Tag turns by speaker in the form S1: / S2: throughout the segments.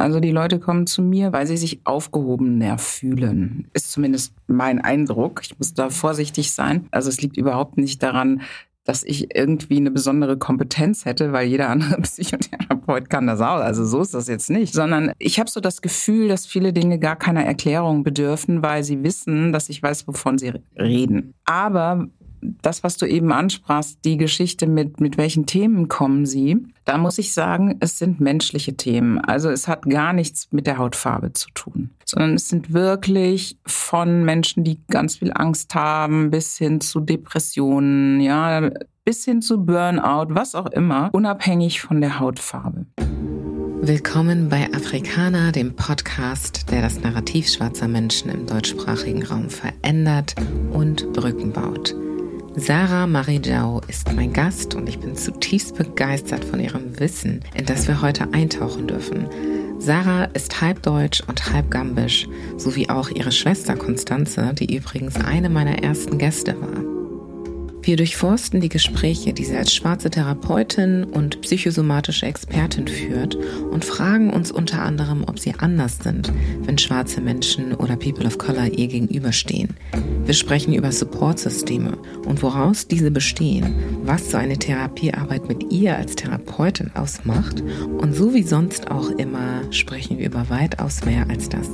S1: Also die Leute kommen zu mir, weil sie sich aufgehobener fühlen. Ist zumindest mein Eindruck. Ich muss da vorsichtig sein. Also es liegt überhaupt nicht daran, dass ich irgendwie eine besondere Kompetenz hätte, weil jeder andere Psychotherapeut kann das auch. Also so ist das jetzt nicht. Sondern ich habe so das Gefühl, dass viele Dinge gar keiner Erklärung bedürfen, weil sie wissen, dass ich weiß, wovon sie reden. Aber das, was du eben ansprachst, die Geschichte mit, mit welchen Themen kommen sie, da muss ich sagen, es sind menschliche Themen. Also es hat gar nichts mit der Hautfarbe zu tun, sondern es sind wirklich von Menschen, die ganz viel Angst haben, bis hin zu Depressionen, ja, bis hin zu Burnout, was auch immer, unabhängig von der Hautfarbe.
S2: Willkommen bei Afrikaner, dem Podcast, der das Narrativ schwarzer Menschen im deutschsprachigen Raum verändert und Brücken baut. Sarah Marijau ist mein Gast und ich bin zutiefst begeistert von ihrem Wissen, in das wir heute eintauchen dürfen. Sarah ist halb deutsch und halb gambisch, sowie auch ihre Schwester Konstanze, die übrigens eine meiner ersten Gäste war. Wir durchforsten die Gespräche, die sie als schwarze Therapeutin und psychosomatische Expertin führt und fragen uns unter anderem, ob sie anders sind, wenn schwarze Menschen oder People of Color ihr gegenüberstehen. Wir sprechen über Supportsysteme und woraus diese bestehen, was so eine Therapiearbeit mit ihr als Therapeutin ausmacht und so wie sonst auch immer sprechen wir über weitaus mehr als das.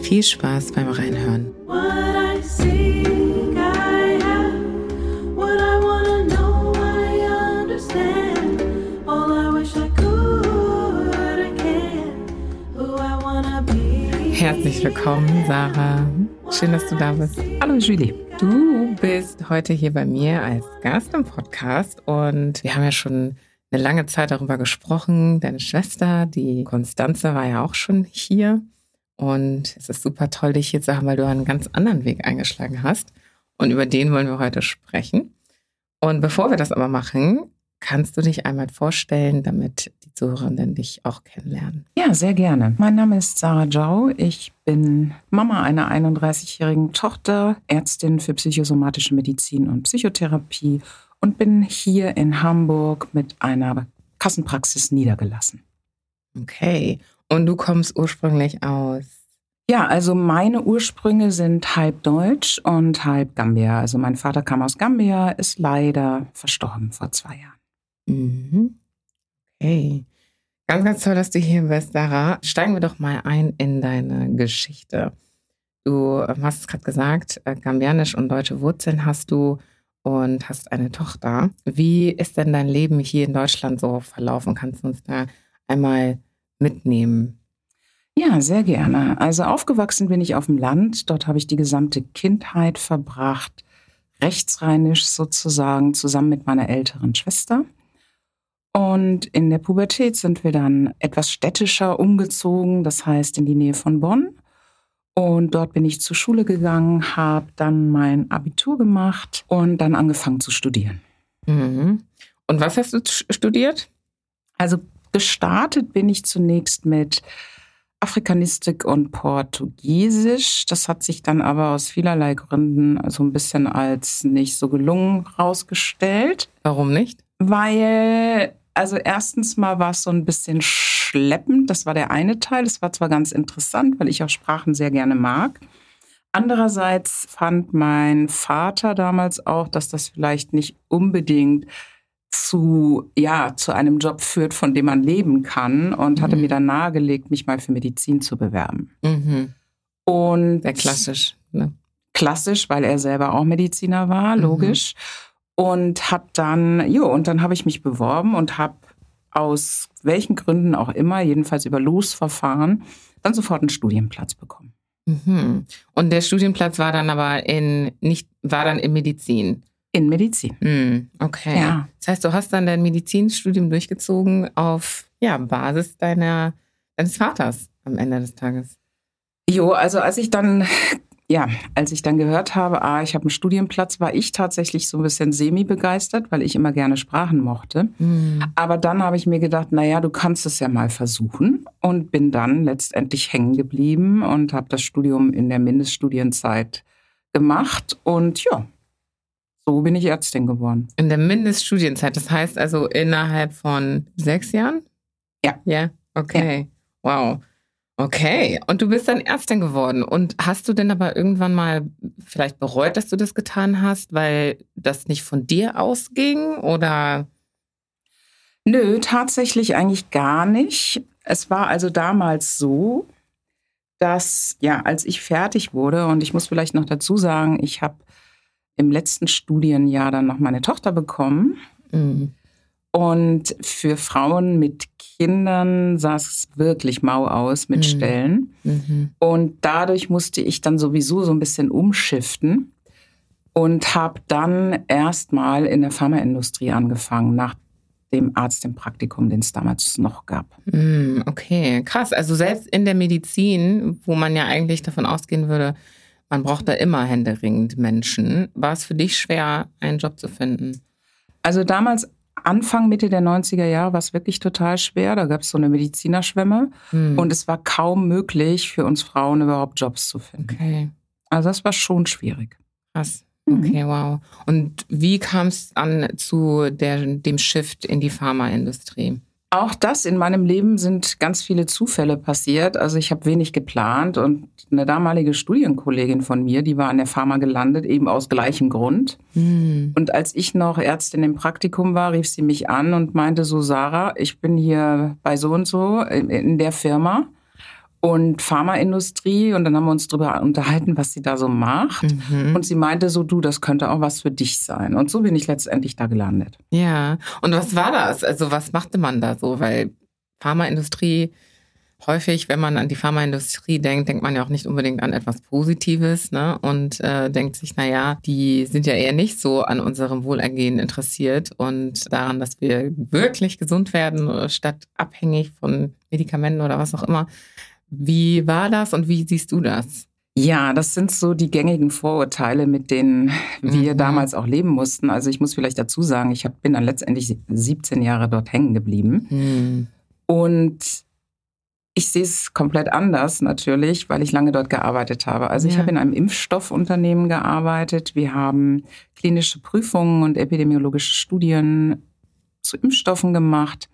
S2: Viel Spaß beim Reinhören. Herzlich willkommen, Sarah. Schön, dass du da bist.
S1: Hallo, Julie.
S2: Du bist heute hier bei mir als Gast im Podcast und wir haben ja schon eine lange Zeit darüber gesprochen. Deine Schwester, die Konstanze, war ja auch schon hier. Und es ist super toll, dich hier zu haben, weil du einen ganz anderen Weg eingeschlagen hast. Und über den wollen wir heute sprechen. Und bevor wir das aber machen, Kannst du dich einmal vorstellen, damit die Zuhörenden dich auch kennenlernen?
S1: Ja, sehr gerne. Mein Name ist Sarah Jau. Ich bin Mama einer 31-jährigen Tochter, Ärztin für psychosomatische Medizin und Psychotherapie und bin hier in Hamburg mit einer Kassenpraxis niedergelassen.
S2: Okay. Und du kommst ursprünglich aus?
S1: Ja, also meine Ursprünge sind halb deutsch und halb Gambia. Also mein Vater kam aus Gambia, ist leider verstorben vor zwei Jahren.
S2: Mhm. Okay. Ganz, ganz toll, dass du hier bist, Sarah. Steigen wir doch mal ein in deine Geschichte. Du hast es gerade gesagt, äh, gambianisch und deutsche Wurzeln hast du und hast eine Tochter. Wie ist denn dein Leben hier in Deutschland so verlaufen? Kannst du uns da einmal mitnehmen?
S1: Ja, sehr gerne. Also aufgewachsen bin ich auf dem Land. Dort habe ich die gesamte Kindheit verbracht, rechtsrheinisch sozusagen, zusammen mit meiner älteren Schwester. Und in der Pubertät sind wir dann etwas städtischer umgezogen, das heißt in die Nähe von Bonn. Und dort bin ich zur Schule gegangen, habe dann mein Abitur gemacht und dann angefangen zu studieren.
S2: Mhm. Und was hast du studiert?
S1: Also gestartet bin ich zunächst mit Afrikanistik und Portugiesisch. Das hat sich dann aber aus vielerlei Gründen so ein bisschen als nicht so gelungen rausgestellt.
S2: Warum nicht?
S1: Weil also erstens mal war es so ein bisschen schleppend. Das war der eine Teil. Es war zwar ganz interessant, weil ich auch Sprachen sehr gerne mag. Andererseits fand mein Vater damals auch, dass das vielleicht nicht unbedingt zu, ja, zu einem Job führt, von dem man leben kann und mhm. hatte mir dann nahegelegt, mich mal für Medizin zu bewerben.
S2: Mhm. Und sehr klassisch. Ne?
S1: Klassisch, weil er selber auch Mediziner war, logisch. Mhm und habe dann, jo, und dann habe ich mich beworben und habe aus welchen Gründen auch immer, jedenfalls über Losverfahren, dann sofort einen Studienplatz bekommen.
S2: Mhm. Und der Studienplatz war dann aber in nicht war dann in Medizin.
S1: In Medizin.
S2: Mhm. Okay. Ja. Das heißt, du hast dann dein Medizinstudium durchgezogen auf ja, Basis deiner deines Vaters am Ende des Tages.
S1: Jo, also als ich dann ja, als ich dann gehört habe, ah, ich habe einen Studienplatz, war ich tatsächlich so ein bisschen semi-begeistert, weil ich immer gerne Sprachen mochte. Mhm. Aber dann habe ich mir gedacht, naja, du kannst es ja mal versuchen und bin dann letztendlich hängen geblieben und habe das Studium in der Mindeststudienzeit gemacht und ja, so bin ich Ärztin geworden.
S2: In der Mindeststudienzeit, das heißt also innerhalb von sechs Jahren?
S1: Ja.
S2: Ja, okay. Ja. Wow. Okay, und du bist dann Ärztin geworden. Und hast du denn aber irgendwann mal vielleicht bereut, dass du das getan hast, weil das nicht von dir ausging oder?
S1: Nö, tatsächlich eigentlich gar nicht. Es war also damals so, dass, ja, als ich fertig wurde, und ich muss vielleicht noch dazu sagen, ich habe im letzten Studienjahr dann noch meine Tochter bekommen. Mhm. Und für Frauen mit Kindern sah es wirklich mau aus mit mhm. Stellen. Mhm. Und dadurch musste ich dann sowieso so ein bisschen umschiften und habe dann erstmal in der Pharmaindustrie angefangen, nach dem Arzt im Praktikum, den es damals noch gab.
S2: Mhm, okay, krass. Also selbst in der Medizin, wo man ja eigentlich davon ausgehen würde, man braucht da immer händeringend Menschen, war es für dich schwer, einen Job zu finden?
S1: Also damals Anfang, Mitte der 90er Jahre war es wirklich total schwer. Da gab es so eine Medizinerschwemme hm. und es war kaum möglich für uns Frauen überhaupt Jobs zu finden. Okay. Also das war schon schwierig.
S2: Krass. Mhm. Okay, wow. Und wie kam es an zu der, dem Shift in die Pharmaindustrie?
S1: Auch das in meinem Leben sind ganz viele Zufälle passiert. Also ich habe wenig geplant und eine damalige Studienkollegin von mir, die war an der Pharma gelandet, eben aus gleichem Grund. Hm. Und als ich noch Ärztin im Praktikum war, rief sie mich an und meinte so, Sarah, ich bin hier bei so und so in der Firma und Pharmaindustrie und dann haben wir uns darüber unterhalten, was sie da so macht. Mhm. Und sie meinte so, du, das könnte auch was für dich sein. Und so bin ich letztendlich da gelandet.
S2: Ja, und was war das? Also was machte man da so? Weil Pharmaindustrie, häufig, wenn man an die Pharmaindustrie denkt, denkt man ja auch nicht unbedingt an etwas Positives ne? und äh, denkt sich, na ja, die sind ja eher nicht so an unserem Wohlergehen interessiert und daran, dass wir wirklich gesund werden, statt abhängig von Medikamenten oder was auch immer. Wie war das und wie siehst du das?
S1: Ja, das sind so die gängigen Vorurteile, mit denen wir mhm. damals auch leben mussten. Also ich muss vielleicht dazu sagen, ich bin dann letztendlich 17 Jahre dort hängen geblieben. Mhm. Und ich sehe es komplett anders natürlich, weil ich lange dort gearbeitet habe. Also ja. ich habe in einem Impfstoffunternehmen gearbeitet. Wir haben klinische Prüfungen und epidemiologische Studien zu Impfstoffen gemacht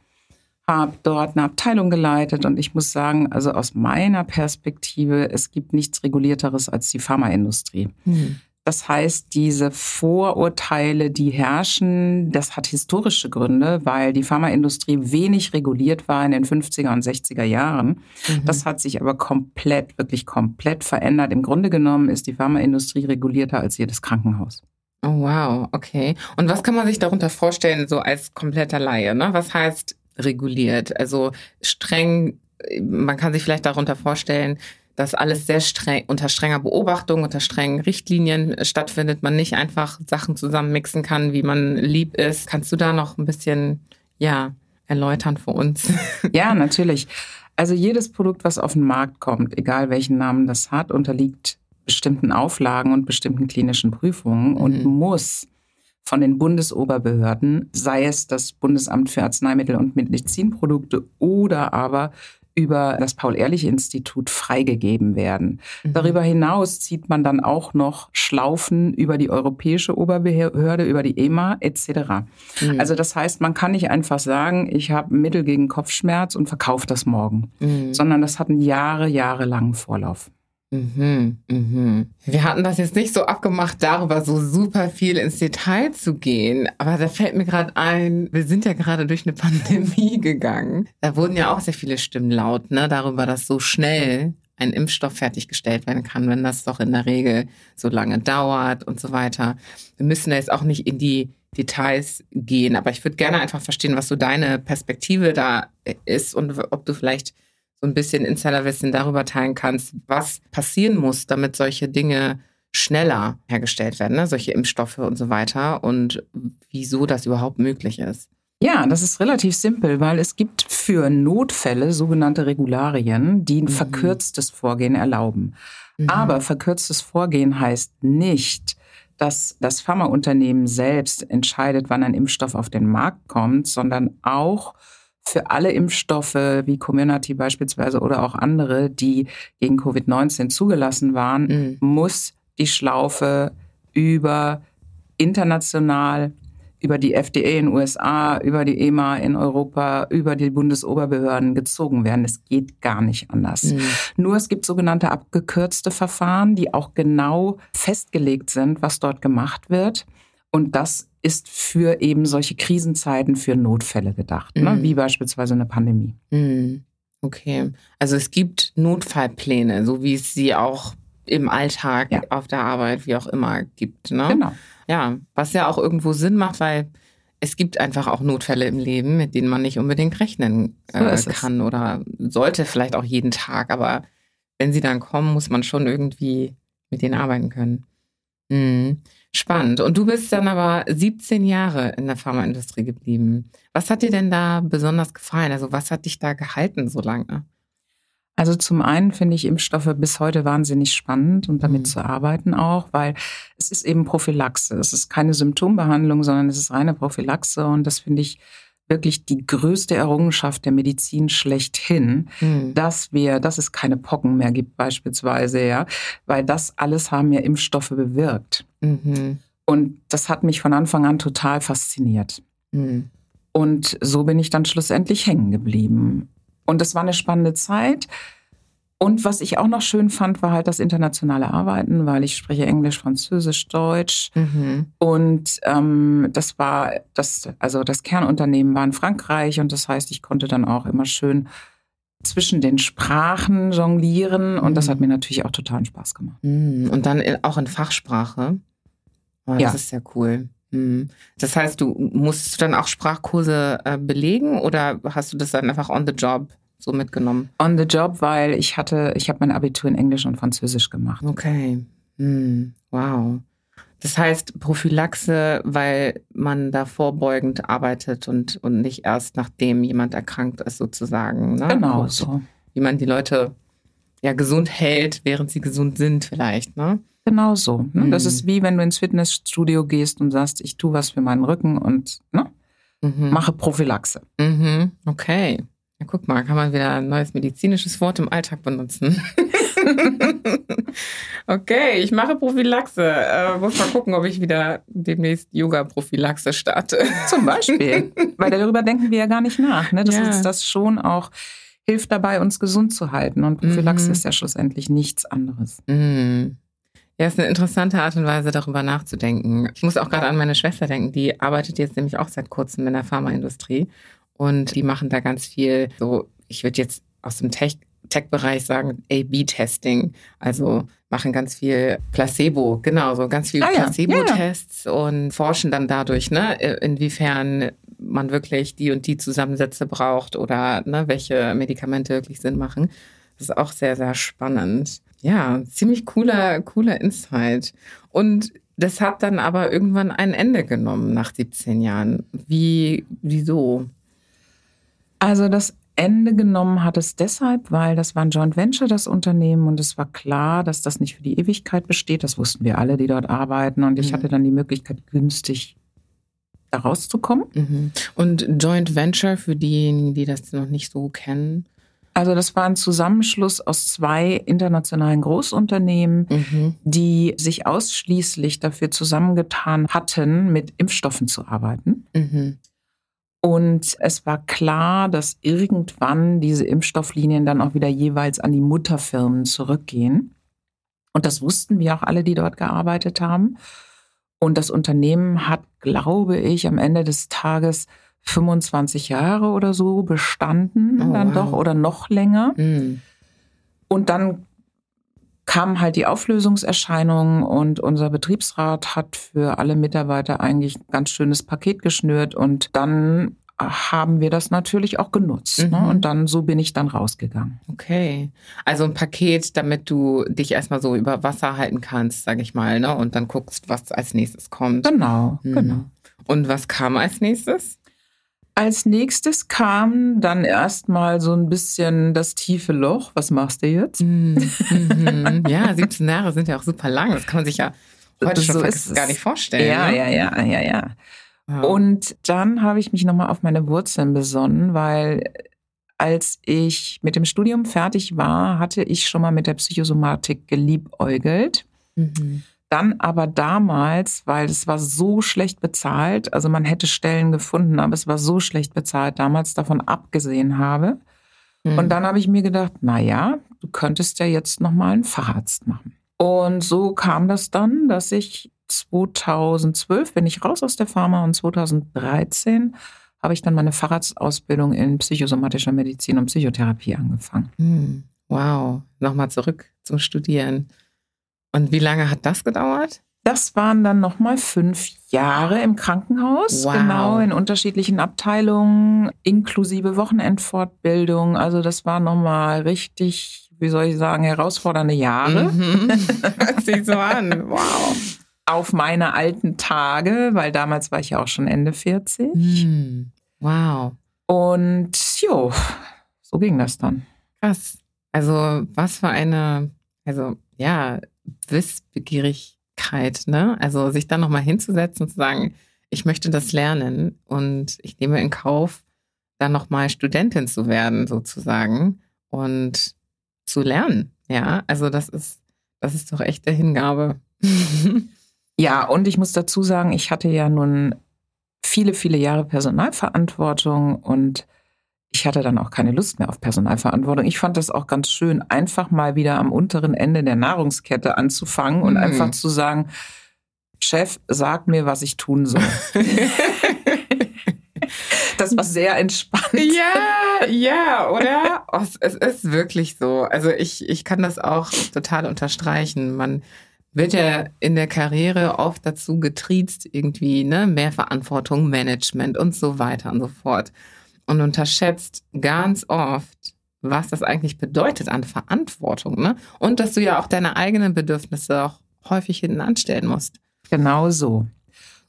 S1: habe dort eine Abteilung geleitet und ich muss sagen, also aus meiner Perspektive, es gibt nichts Regulierteres als die Pharmaindustrie. Mhm. Das heißt, diese Vorurteile, die herrschen, das hat historische Gründe, weil die Pharmaindustrie wenig reguliert war in den 50er und 60er Jahren. Mhm. Das hat sich aber komplett, wirklich komplett verändert. Im Grunde genommen ist die Pharmaindustrie regulierter als jedes Krankenhaus.
S2: Oh, wow, okay. Und was kann man sich darunter vorstellen, so als kompletter Laie? Ne? Was heißt reguliert. Also streng, man kann sich vielleicht darunter vorstellen, dass alles sehr streng, unter strenger Beobachtung, unter strengen Richtlinien stattfindet, man nicht einfach Sachen zusammenmixen kann, wie man lieb ist. Kannst du da noch ein bisschen, ja, erläutern für uns?
S1: Ja, natürlich. Also jedes Produkt, was auf den Markt kommt, egal welchen Namen das hat, unterliegt bestimmten Auflagen und bestimmten klinischen Prüfungen mhm. und muss von den Bundesoberbehörden, sei es das Bundesamt für Arzneimittel und Medizinprodukte oder aber über das Paul-Ehrlich-Institut freigegeben werden. Mhm. Darüber hinaus zieht man dann auch noch Schlaufen über die Europäische Oberbehörde, über die EMA etc. Mhm. Also das heißt, man kann nicht einfach sagen, ich habe Mittel gegen Kopfschmerz und verkaufe das morgen, mhm. sondern das hat einen Jahre, jahrelangen Vorlauf.
S2: Mhm, mhm. Wir hatten das jetzt nicht so abgemacht, darüber so super viel ins Detail zu gehen. Aber da fällt mir gerade ein, wir sind ja gerade durch eine Pandemie gegangen. Da wurden ja auch sehr viele Stimmen laut, ne, darüber, dass so schnell ein Impfstoff fertiggestellt werden kann, wenn das doch in der Regel so lange dauert und so weiter. Wir müssen da jetzt auch nicht in die Details gehen, aber ich würde gerne einfach verstehen, was so deine Perspektive da ist und ob du vielleicht so ein bisschen Insiderwissen darüber teilen kannst, was passieren muss, damit solche Dinge schneller hergestellt werden, ne? solche Impfstoffe und so weiter und wieso das überhaupt möglich ist.
S1: Ja, das ist relativ simpel, weil es gibt für Notfälle sogenannte Regularien, die ein mhm. verkürztes Vorgehen erlauben. Mhm. Aber verkürztes Vorgehen heißt nicht, dass das Pharmaunternehmen selbst entscheidet, wann ein Impfstoff auf den Markt kommt, sondern auch für alle Impfstoffe wie Community beispielsweise oder auch andere, die gegen Covid-19 zugelassen waren, mhm. muss die Schlaufe über international über die FDA in den USA, über die EMA in Europa, über die Bundesoberbehörden gezogen werden. Es geht gar nicht anders. Mhm. Nur es gibt sogenannte abgekürzte Verfahren, die auch genau festgelegt sind, was dort gemacht wird. Und das ist für eben solche Krisenzeiten, für Notfälle gedacht, ne? mhm. ne? wie beispielsweise eine Pandemie.
S2: Mhm. Okay, also es gibt Notfallpläne, so wie es sie auch im Alltag, ja. auf der Arbeit, wie auch immer gibt. Ne?
S1: Genau.
S2: Ja, was ja auch irgendwo Sinn macht, weil es gibt einfach auch Notfälle im Leben, mit denen man nicht unbedingt rechnen äh, so kann oder sollte vielleicht auch jeden Tag. Aber wenn sie dann kommen, muss man schon irgendwie mit denen arbeiten können. Mhm. Spannend. Und du bist dann aber 17 Jahre in der Pharmaindustrie geblieben. Was hat dir denn da besonders gefallen? Also was hat dich da gehalten so lange?
S1: Also zum einen finde ich Impfstoffe bis heute wahnsinnig spannend und damit mhm. zu arbeiten auch, weil es ist eben Prophylaxe. Es ist keine Symptombehandlung, sondern es ist reine Prophylaxe und das finde ich wirklich die größte Errungenschaft der Medizin schlechthin, mhm. dass wir, dass es keine Pocken mehr gibt beispielsweise, ja, weil das alles haben ja Impfstoffe bewirkt. Mhm. Und das hat mich von Anfang an total fasziniert. Mhm. Und so bin ich dann schlussendlich hängen geblieben. Und das war eine spannende Zeit. Und was ich auch noch schön fand, war halt das internationale Arbeiten, weil ich spreche Englisch, Französisch, Deutsch. Mhm. Und ähm, das war das, also das Kernunternehmen war in Frankreich und das heißt, ich konnte dann auch immer schön zwischen den Sprachen jonglieren und mhm. das hat mir natürlich auch totalen Spaß gemacht.
S2: Mhm. Und dann auch in Fachsprache. Oh, das ja. ist sehr cool. Mhm. Das heißt, du musstest du dann auch Sprachkurse äh, belegen oder hast du das dann einfach on the job so mitgenommen?
S1: On the job, weil ich hatte, ich habe mein Abitur in Englisch und Französisch gemacht.
S2: Okay. Hm. Wow. Das heißt Prophylaxe, weil man da vorbeugend arbeitet und, und nicht erst nachdem jemand erkrankt ist sozusagen. Ne?
S1: Genau und so.
S2: Wie man die Leute ja gesund hält, während sie gesund sind vielleicht, ne?
S1: Genau so. Ne? Mhm. Das ist wie wenn du ins Fitnessstudio gehst und sagst, ich tue was für meinen Rücken und ne? Mhm. mache Prophylaxe.
S2: Mhm. Okay. Ja, guck mal, kann man wieder ein neues medizinisches Wort im Alltag benutzen. okay, ich mache Prophylaxe. Äh, muss mal gucken, ob ich wieder demnächst Yoga-Prophylaxe starte.
S1: Zum Beispiel. Weil darüber denken wir ja gar nicht nach. Ne? Das ja. ist das schon auch hilft dabei, uns gesund zu halten. Und Prophylaxe mhm. ist ja schlussendlich nichts anderes.
S2: Mhm. Ja, ist eine interessante Art und Weise, darüber nachzudenken. Ich muss auch gerade an meine Schwester denken, die arbeitet jetzt nämlich auch seit kurzem in der Pharmaindustrie. Und die machen da ganz viel, so, ich würde jetzt aus dem Tech, Tech-Bereich sagen, A-B-Testing. Also machen ganz viel Placebo, genau, so ganz viel ah, Placebo-Tests ja. ja. und forschen dann dadurch, ne, inwiefern man wirklich die und die Zusammensätze braucht oder ne, welche Medikamente wirklich Sinn machen. Das ist auch sehr, sehr spannend. Ja, ziemlich cooler, cooler Insight. Und das hat dann aber irgendwann ein Ende genommen nach 17 Jahren. Wie, wieso?
S1: Also das Ende genommen hat es deshalb, weil das war ein Joint Venture, das Unternehmen, und es war klar, dass das nicht für die Ewigkeit besteht. Das wussten wir alle, die dort arbeiten. Und ich mhm. hatte dann die Möglichkeit, günstig da rauszukommen.
S2: Mhm. Und Joint Venture, für diejenigen, die das noch nicht so kennen?
S1: Also das war ein Zusammenschluss aus zwei internationalen Großunternehmen, mhm. die sich ausschließlich dafür zusammengetan hatten, mit Impfstoffen zu arbeiten. Mhm. Und es war klar, dass irgendwann diese Impfstofflinien dann auch wieder jeweils an die Mutterfirmen zurückgehen. Und das wussten wir auch alle, die dort gearbeitet haben. Und das Unternehmen hat, glaube ich, am Ende des Tages 25 Jahre oder so bestanden, oh, dann wow. doch oder noch länger. Mm. Und dann kamen halt die Auflösungserscheinungen und unser Betriebsrat hat für alle Mitarbeiter eigentlich ein ganz schönes Paket geschnürt und dann haben wir das natürlich auch genutzt. Ne? Mhm. Ne? Und dann so bin ich dann rausgegangen.
S2: Okay. Also ein Paket, damit du dich erstmal so über Wasser halten kannst, sage ich mal, ne? Und dann guckst, was als nächstes kommt.
S1: Genau, mhm. genau.
S2: Und was kam als nächstes?
S1: Als nächstes kam dann erstmal so ein bisschen das tiefe Loch. Was machst du jetzt? Mhm.
S2: mhm. ja, 17 Jahre sind ja auch super lang. Das kann man sich ja heute so schon gar nicht vorstellen.
S1: Ja, ne? ja, ja, ja, ja. Wow. Und dann habe ich mich nochmal auf meine Wurzeln besonnen, weil als ich mit dem Studium fertig war, hatte ich schon mal mit der Psychosomatik geliebäugelt. Mhm. Dann aber damals, weil es war so schlecht bezahlt, also man hätte Stellen gefunden, aber es war so schlecht bezahlt damals, davon abgesehen habe. Mhm. Und dann habe ich mir gedacht, na ja, du könntest ja jetzt noch mal einen Facharzt machen. Und so kam das dann, dass ich 2012 bin ich raus aus der Pharma und 2013 habe ich dann meine Facharztausbildung in psychosomatischer Medizin und Psychotherapie angefangen.
S2: Mhm. Wow, nochmal zurück zum Studieren. Und wie lange hat das gedauert?
S1: Das waren dann nochmal fünf Jahre im Krankenhaus, wow. genau in unterschiedlichen Abteilungen, inklusive Wochenendfortbildung. Also das war nochmal richtig, wie soll ich sagen, herausfordernde Jahre. Mhm.
S2: Hört sich so an. Wow.
S1: Auf meine alten Tage, weil damals war ich ja auch schon Ende 40.
S2: Mhm. Wow.
S1: Und jo, so ging das dann.
S2: Krass. Also was für eine, also ja, Wissbegierigkeit, ne? Also sich dann nochmal hinzusetzen und zu sagen, ich möchte das lernen und ich nehme in Kauf, dann nochmal Studentin zu werden, sozusagen, und zu lernen. Ja, also das ist, das ist doch echt der Hingabe.
S1: ja, und ich muss dazu sagen, ich hatte ja nun viele, viele Jahre Personalverantwortung und ich hatte dann auch keine Lust mehr auf Personalverantwortung. Ich fand das auch ganz schön, einfach mal wieder am unteren Ende der Nahrungskette anzufangen und mhm. einfach zu sagen, Chef, sag mir, was ich tun soll. das war sehr entspannt.
S2: Ja, ja, oder? Oh, es ist wirklich so. Also ich, ich kann das auch total unterstreichen. Man wird ja in der Karriere oft dazu getriezt, irgendwie, ne, mehr Verantwortung, Management und so weiter und so fort und unterschätzt ganz oft, was das eigentlich bedeutet an Verantwortung. Ne? Und dass du ja auch deine eigenen Bedürfnisse auch häufig hinten anstellen musst.
S1: Genau so.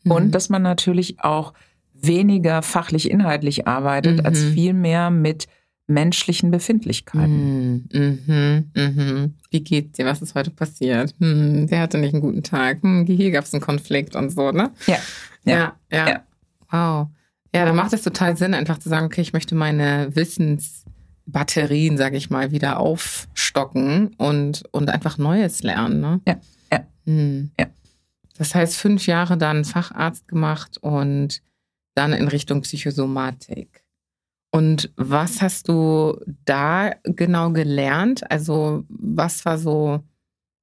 S1: Mhm. Und dass man natürlich auch weniger fachlich inhaltlich arbeitet, mhm. als vielmehr mit menschlichen Befindlichkeiten.
S2: Mhm. Mhm. mhm. Wie geht's dir? Was ist heute passiert? Hm, der hatte nicht einen guten Tag. Hm, hier gab es einen Konflikt und so, ne?
S1: Ja.
S2: Ja, ja. ja. Wow. Ja, da macht es total Sinn, einfach zu sagen, okay, ich möchte meine Wissensbatterien, sage ich mal, wieder aufstocken und, und einfach Neues lernen. Ne?
S1: Ja, ja. Hm. ja.
S2: Das heißt, fünf Jahre dann Facharzt gemacht und dann in Richtung Psychosomatik. Und was hast du da genau gelernt? Also, was war so,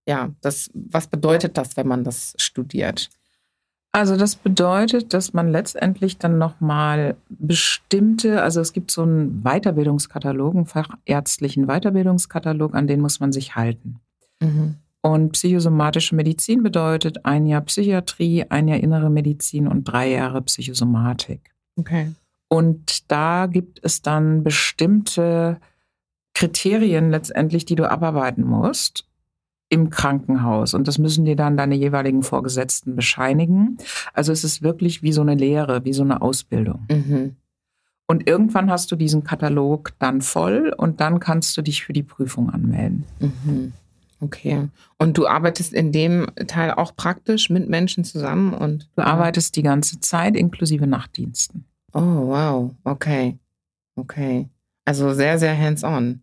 S2: ja, das, was bedeutet das, wenn man das studiert?
S1: Also das bedeutet, dass man letztendlich dann nochmal bestimmte, also es gibt so einen Weiterbildungskatalog, einen fachärztlichen Weiterbildungskatalog, an den muss man sich halten. Mhm. Und psychosomatische Medizin bedeutet ein Jahr Psychiatrie, ein Jahr innere Medizin und drei Jahre Psychosomatik.
S2: Okay.
S1: Und da gibt es dann bestimmte Kriterien letztendlich, die du abarbeiten musst im Krankenhaus. Und das müssen dir dann deine jeweiligen Vorgesetzten bescheinigen. Also es ist wirklich wie so eine Lehre, wie so eine Ausbildung. Mhm. Und irgendwann hast du diesen Katalog dann voll und dann kannst du dich für die Prüfung anmelden.
S2: Mhm. Okay. Und du arbeitest in dem Teil auch praktisch mit Menschen zusammen und
S1: du arbeitest die ganze Zeit inklusive Nachtdiensten.
S2: Oh, wow. Okay. Okay. Also sehr, sehr hands-on.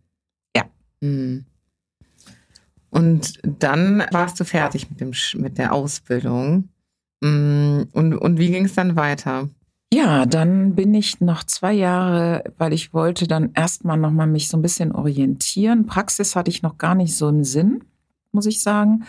S1: Ja.
S2: Mhm. Und dann warst du fertig mit, dem, mit der Ausbildung. Mm, und, und wie ging es dann weiter?
S1: Ja, dann bin ich noch zwei Jahre, weil ich wollte dann erstmal nochmal mich so ein bisschen orientieren. Praxis hatte ich noch gar nicht so im Sinn, muss ich sagen.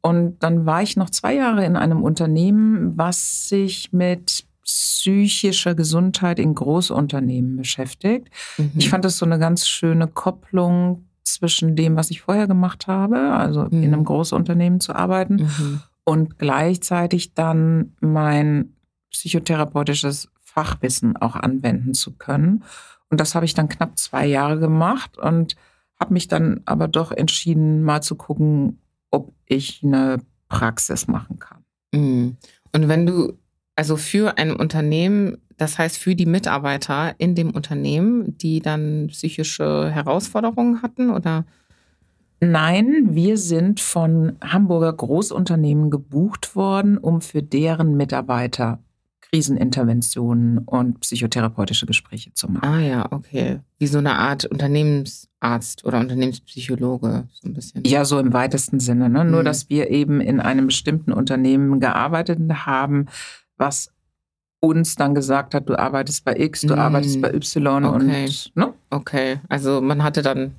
S1: Und dann war ich noch zwei Jahre in einem Unternehmen, was sich mit psychischer Gesundheit in Großunternehmen beschäftigt. Mhm. Ich fand das so eine ganz schöne Kopplung zwischen dem, was ich vorher gemacht habe, also mhm. in einem Großunternehmen zu arbeiten, mhm. und gleichzeitig dann mein psychotherapeutisches Fachwissen auch anwenden zu können. Und das habe ich dann knapp zwei Jahre gemacht und habe mich dann aber doch entschieden, mal zu gucken, ob ich eine Praxis machen kann.
S2: Mhm. Und wenn du also für ein Unternehmen das heißt, für die Mitarbeiter in dem Unternehmen, die dann psychische Herausforderungen hatten oder?
S1: Nein, wir sind von Hamburger Großunternehmen gebucht worden, um für deren Mitarbeiter Kriseninterventionen und psychotherapeutische Gespräche zu machen.
S2: Ah ja, okay. Wie so eine Art Unternehmensarzt oder Unternehmenspsychologe, so ein bisschen.
S1: Ja, so im weitesten Sinne. Ne? Mhm. Nur, dass wir eben in einem bestimmten Unternehmen gearbeitet haben, was uns dann gesagt hat, du arbeitest bei X, du mhm. arbeitest bei Y
S2: okay. und ne? Okay, also man hatte dann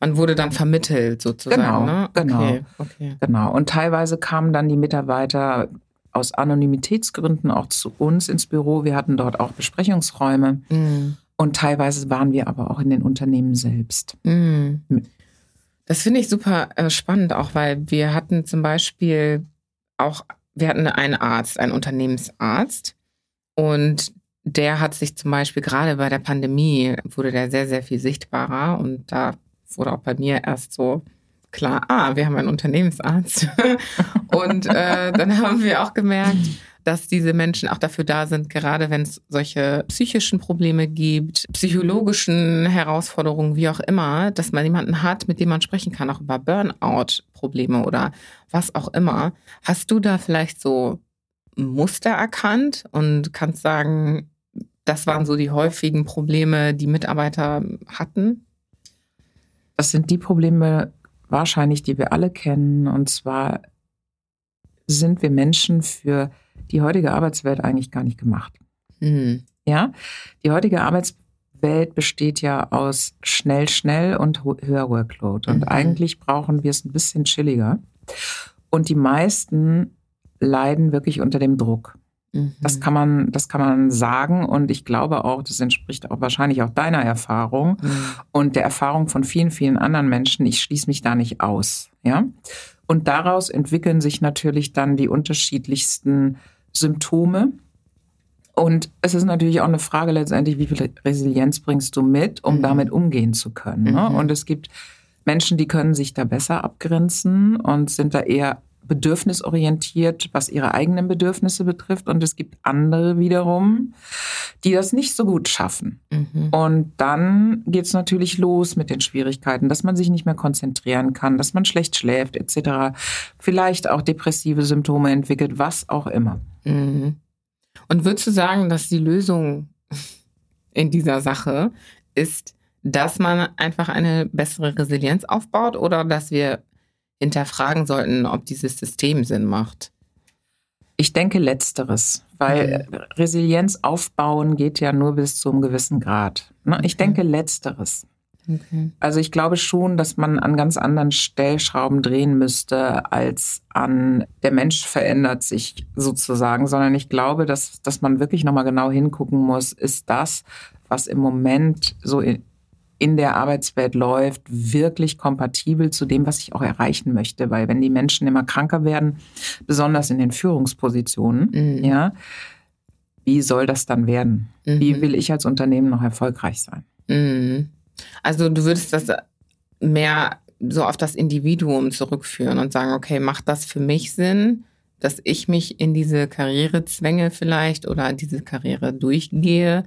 S2: man wurde dann vermittelt sozusagen.
S1: Genau,
S2: ne?
S1: genau, okay, okay. genau. Und teilweise kamen dann die Mitarbeiter aus Anonymitätsgründen auch zu uns ins Büro. Wir hatten dort auch Besprechungsräume. Mhm. Und teilweise waren wir aber auch in den Unternehmen selbst. Mhm.
S2: Das finde ich super äh, spannend, auch weil wir hatten zum Beispiel auch, wir hatten einen Arzt, einen Unternehmensarzt. Und der hat sich zum Beispiel gerade bei der Pandemie, wurde der sehr, sehr viel sichtbarer. Und da wurde auch bei mir erst so klar, ah, wir haben einen Unternehmensarzt. und äh, dann haben wir auch gemerkt, dass diese Menschen auch dafür da sind, gerade wenn es solche psychischen Probleme gibt, psychologischen Herausforderungen, wie auch immer, dass man jemanden hat, mit dem man sprechen kann, auch über Burnout-Probleme oder was auch immer. Hast du da vielleicht so Muster erkannt und kannst sagen, das waren so die häufigen Probleme, die Mitarbeiter hatten?
S1: Das sind die Probleme, wahrscheinlich, die wir alle kennen. Und zwar sind wir Menschen für die heutige Arbeitswelt eigentlich gar nicht gemacht. Mhm. Ja, die heutige Arbeitswelt besteht ja aus schnell, schnell und höher Workload. Und mhm. eigentlich brauchen wir es ein bisschen chilliger. Und die meisten leiden wirklich unter dem Druck. Mhm. Das kann man, das kann man sagen und ich glaube auch, das entspricht auch wahrscheinlich auch deiner Erfahrung mhm. und der Erfahrung von vielen, vielen anderen Menschen. Ich schließe mich da nicht aus, ja. Und daraus entwickeln sich natürlich dann die unterschiedlichsten Symptome. Und es ist natürlich auch eine Frage letztendlich, wie viel Resilienz bringst du mit, um mhm. damit umgehen zu können. Ne? Mhm. Und es gibt Menschen, die können sich da besser abgrenzen und sind da eher bedürfnisorientiert, was ihre eigenen Bedürfnisse betrifft. Und es gibt andere wiederum, die das nicht so gut schaffen. Mhm. Und dann geht es natürlich los mit den Schwierigkeiten, dass man sich nicht mehr konzentrieren kann, dass man schlecht schläft etc. Vielleicht auch depressive Symptome entwickelt, was auch immer.
S2: Mhm. Und würdest du sagen, dass die Lösung in dieser Sache ist, dass man einfach eine bessere Resilienz aufbaut oder dass wir hinterfragen sollten, ob dieses System Sinn macht?
S1: Ich denke letzteres, weil mhm. Resilienz aufbauen geht ja nur bis zu einem gewissen Grad. Ne? Ich okay. denke letzteres. Okay. Also ich glaube schon, dass man an ganz anderen Stellschrauben drehen müsste, als an der Mensch verändert sich sozusagen, sondern ich glaube, dass, dass man wirklich nochmal genau hingucken muss, ist das, was im Moment so in, in der Arbeitswelt läuft, wirklich kompatibel zu dem, was ich auch erreichen möchte. Weil wenn die Menschen immer kranker werden, besonders in den Führungspositionen, mhm. ja, wie soll das dann werden? Mhm. Wie will ich als Unternehmen noch erfolgreich sein?
S2: Mhm. Also du würdest das mehr so auf das Individuum zurückführen und sagen, okay, macht das für mich Sinn, dass ich mich in diese Karriere zwänge vielleicht oder diese Karriere durchgehe?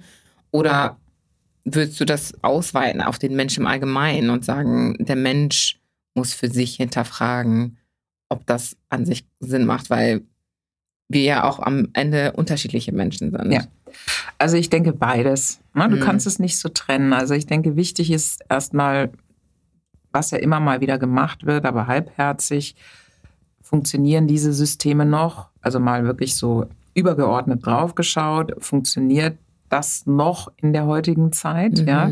S2: Oder würdest du das ausweiten auf den Menschen im Allgemeinen und sagen, der Mensch muss für sich hinterfragen, ob das an sich Sinn macht, weil wir ja auch am Ende unterschiedliche Menschen sind.
S1: Ja. Also ich denke beides. Ne? Du mhm. kannst es nicht so trennen. Also ich denke, wichtig ist erstmal, was ja immer mal wieder gemacht wird, aber halbherzig, funktionieren diese Systeme noch? Also mal wirklich so übergeordnet draufgeschaut, funktioniert das noch in der heutigen Zeit? Mhm. Ja.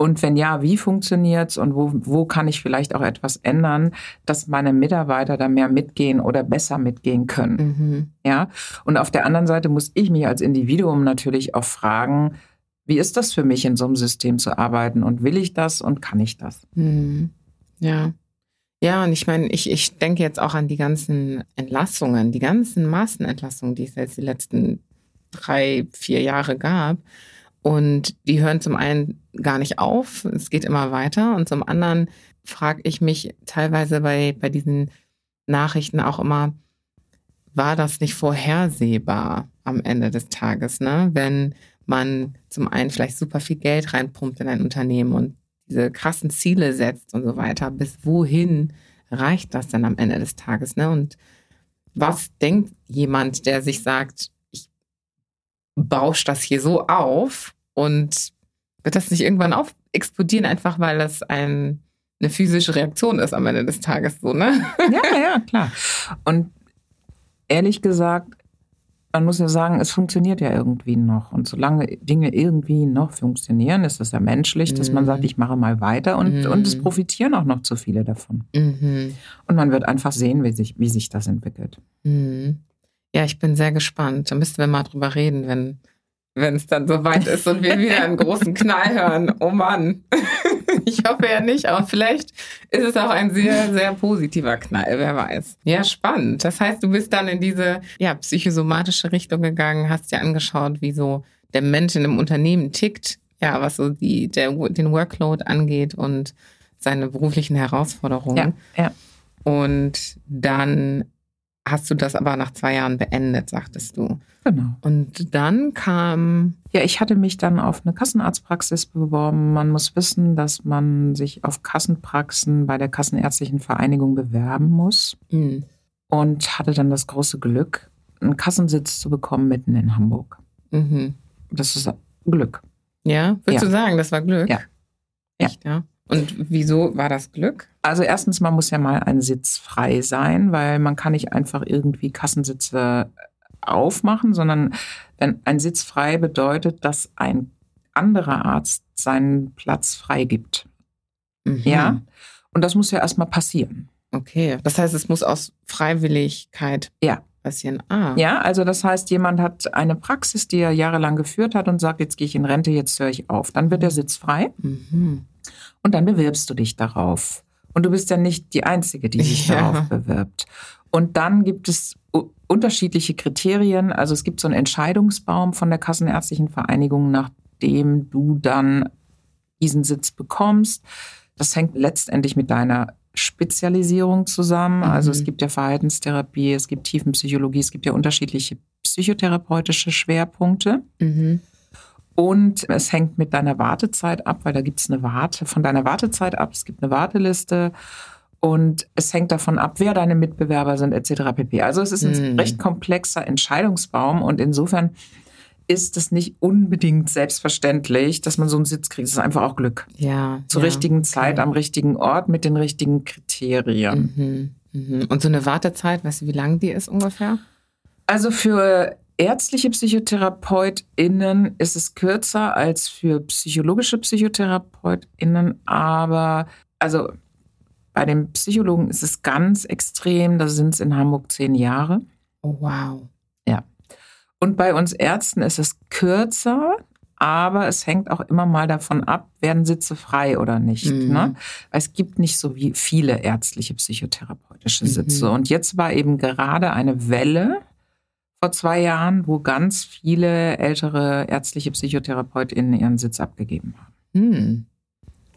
S1: Und wenn ja, wie funktioniert's und wo, wo kann ich vielleicht auch etwas ändern, dass meine Mitarbeiter da mehr mitgehen oder besser mitgehen können? Mhm. Ja. Und auf der anderen Seite muss ich mich als Individuum natürlich auch fragen, wie ist das für mich, in so einem System zu arbeiten? Und will ich das und kann ich das?
S2: Mhm. Ja. Ja, und ich meine, ich, ich denke jetzt auch an die ganzen Entlassungen, die ganzen Massenentlassungen, die es jetzt die letzten drei, vier Jahre gab. Und die hören zum einen gar nicht auf, es geht immer weiter. Und zum anderen frage ich mich teilweise bei, bei diesen Nachrichten auch immer, war das nicht vorhersehbar am Ende des Tages, ne? Wenn man zum einen vielleicht super viel Geld reinpumpt in ein Unternehmen und diese krassen Ziele setzt und so weiter, bis wohin reicht das dann am Ende des Tages, ne? Und was denkt jemand, der sich sagt, bauscht das hier so auf und wird das nicht irgendwann auf explodieren, einfach weil das ein, eine physische Reaktion ist am Ende des Tages so, ne?
S1: Ja, ja, klar. Und ehrlich gesagt, man muss ja sagen, es funktioniert ja irgendwie noch. Und solange Dinge irgendwie noch funktionieren, ist es ja menschlich, dass man sagt, mhm. ich mache mal weiter und, mhm. und es profitieren auch noch zu viele davon. Mhm. Und man wird einfach sehen, wie sich, wie sich das entwickelt.
S2: Ja, ich bin sehr gespannt. Da müssten wir mal drüber reden, wenn wenn es dann soweit ist und wir wieder einen großen Knall hören. Oh Mann. Ich hoffe ja nicht, aber vielleicht ist es auch ein sehr, sehr positiver Knall, wer weiß. Ja, spannend. Das heißt, du bist dann in diese ja, psychosomatische Richtung gegangen, hast dir angeschaut, wie so der Mensch in einem Unternehmen tickt, ja, was so die, der, den Workload angeht und seine beruflichen Herausforderungen.
S1: Ja, ja.
S2: Und dann hast du das aber nach zwei Jahren beendet, sagtest du.
S1: Genau.
S2: Und dann kam.
S1: Ja, ich hatte mich dann auf eine Kassenarztpraxis beworben. Man muss wissen, dass man sich auf Kassenpraxen bei der Kassenärztlichen Vereinigung bewerben muss. Mhm. Und hatte dann das große Glück, einen Kassensitz zu bekommen mitten in Hamburg. Mhm. Das ist Glück.
S2: Ja, würdest
S1: ja.
S2: du sagen, das war Glück?
S1: Ja.
S2: Echt, ja. Und wieso war das Glück?
S1: Also erstens, man muss ja mal ein Sitz frei sein, weil man kann nicht einfach irgendwie Kassensitze aufmachen, sondern wenn ein Sitz frei bedeutet, dass ein anderer Arzt seinen Platz freigibt. Mhm. Ja. Und das muss ja erstmal passieren.
S2: Okay. Das heißt, es muss aus Freiwilligkeit
S1: ja.
S2: passieren. Ah.
S1: Ja, also das heißt, jemand hat eine Praxis, die er jahrelang geführt hat und sagt, jetzt gehe ich in Rente, jetzt höre ich auf. Dann wird der Sitz frei. Mhm. Und dann bewirbst du dich darauf. Und du bist ja nicht die Einzige, die sich ja. darauf bewirbt. Und dann gibt es unterschiedliche Kriterien. Also es gibt so einen Entscheidungsbaum von der Kassenärztlichen Vereinigung, nachdem du dann diesen Sitz bekommst. Das hängt letztendlich mit deiner Spezialisierung zusammen. Mhm. Also es gibt ja Verhaltenstherapie, es gibt Tiefenpsychologie, es gibt ja unterschiedliche psychotherapeutische Schwerpunkte. Mhm. Und es hängt mit deiner Wartezeit ab, weil da gibt es eine Warte von deiner Wartezeit ab. Es gibt eine Warteliste und es hängt davon ab, wer deine Mitbewerber sind, etc. pp. Also es ist ein hm. recht komplexer Entscheidungsbaum und insofern ist es nicht unbedingt selbstverständlich, dass man so einen Sitz kriegt. Es ist einfach auch Glück.
S2: Ja.
S1: Zur
S2: ja,
S1: richtigen Zeit, okay. am richtigen Ort, mit den richtigen Kriterien.
S2: Mhm, mhm. Und so eine Wartezeit, weißt du, wie lang die ist ungefähr?
S1: Also für ärztliche PsychotherapeutInnen ist es kürzer als für psychologische PsychotherapeutInnen, aber also bei den Psychologen ist es ganz extrem, da sind es in Hamburg zehn Jahre.
S2: Oh, wow.
S1: Ja. Und bei uns Ärzten ist es kürzer, aber es hängt auch immer mal davon ab, werden Sitze frei oder nicht. Mhm. Ne? Es gibt nicht so wie viele ärztliche psychotherapeutische Sitze. Mhm. Und jetzt war eben gerade eine Welle vor zwei Jahren, wo ganz viele ältere ärztliche PsychotherapeutInnen ihren Sitz abgegeben haben.
S2: Hm.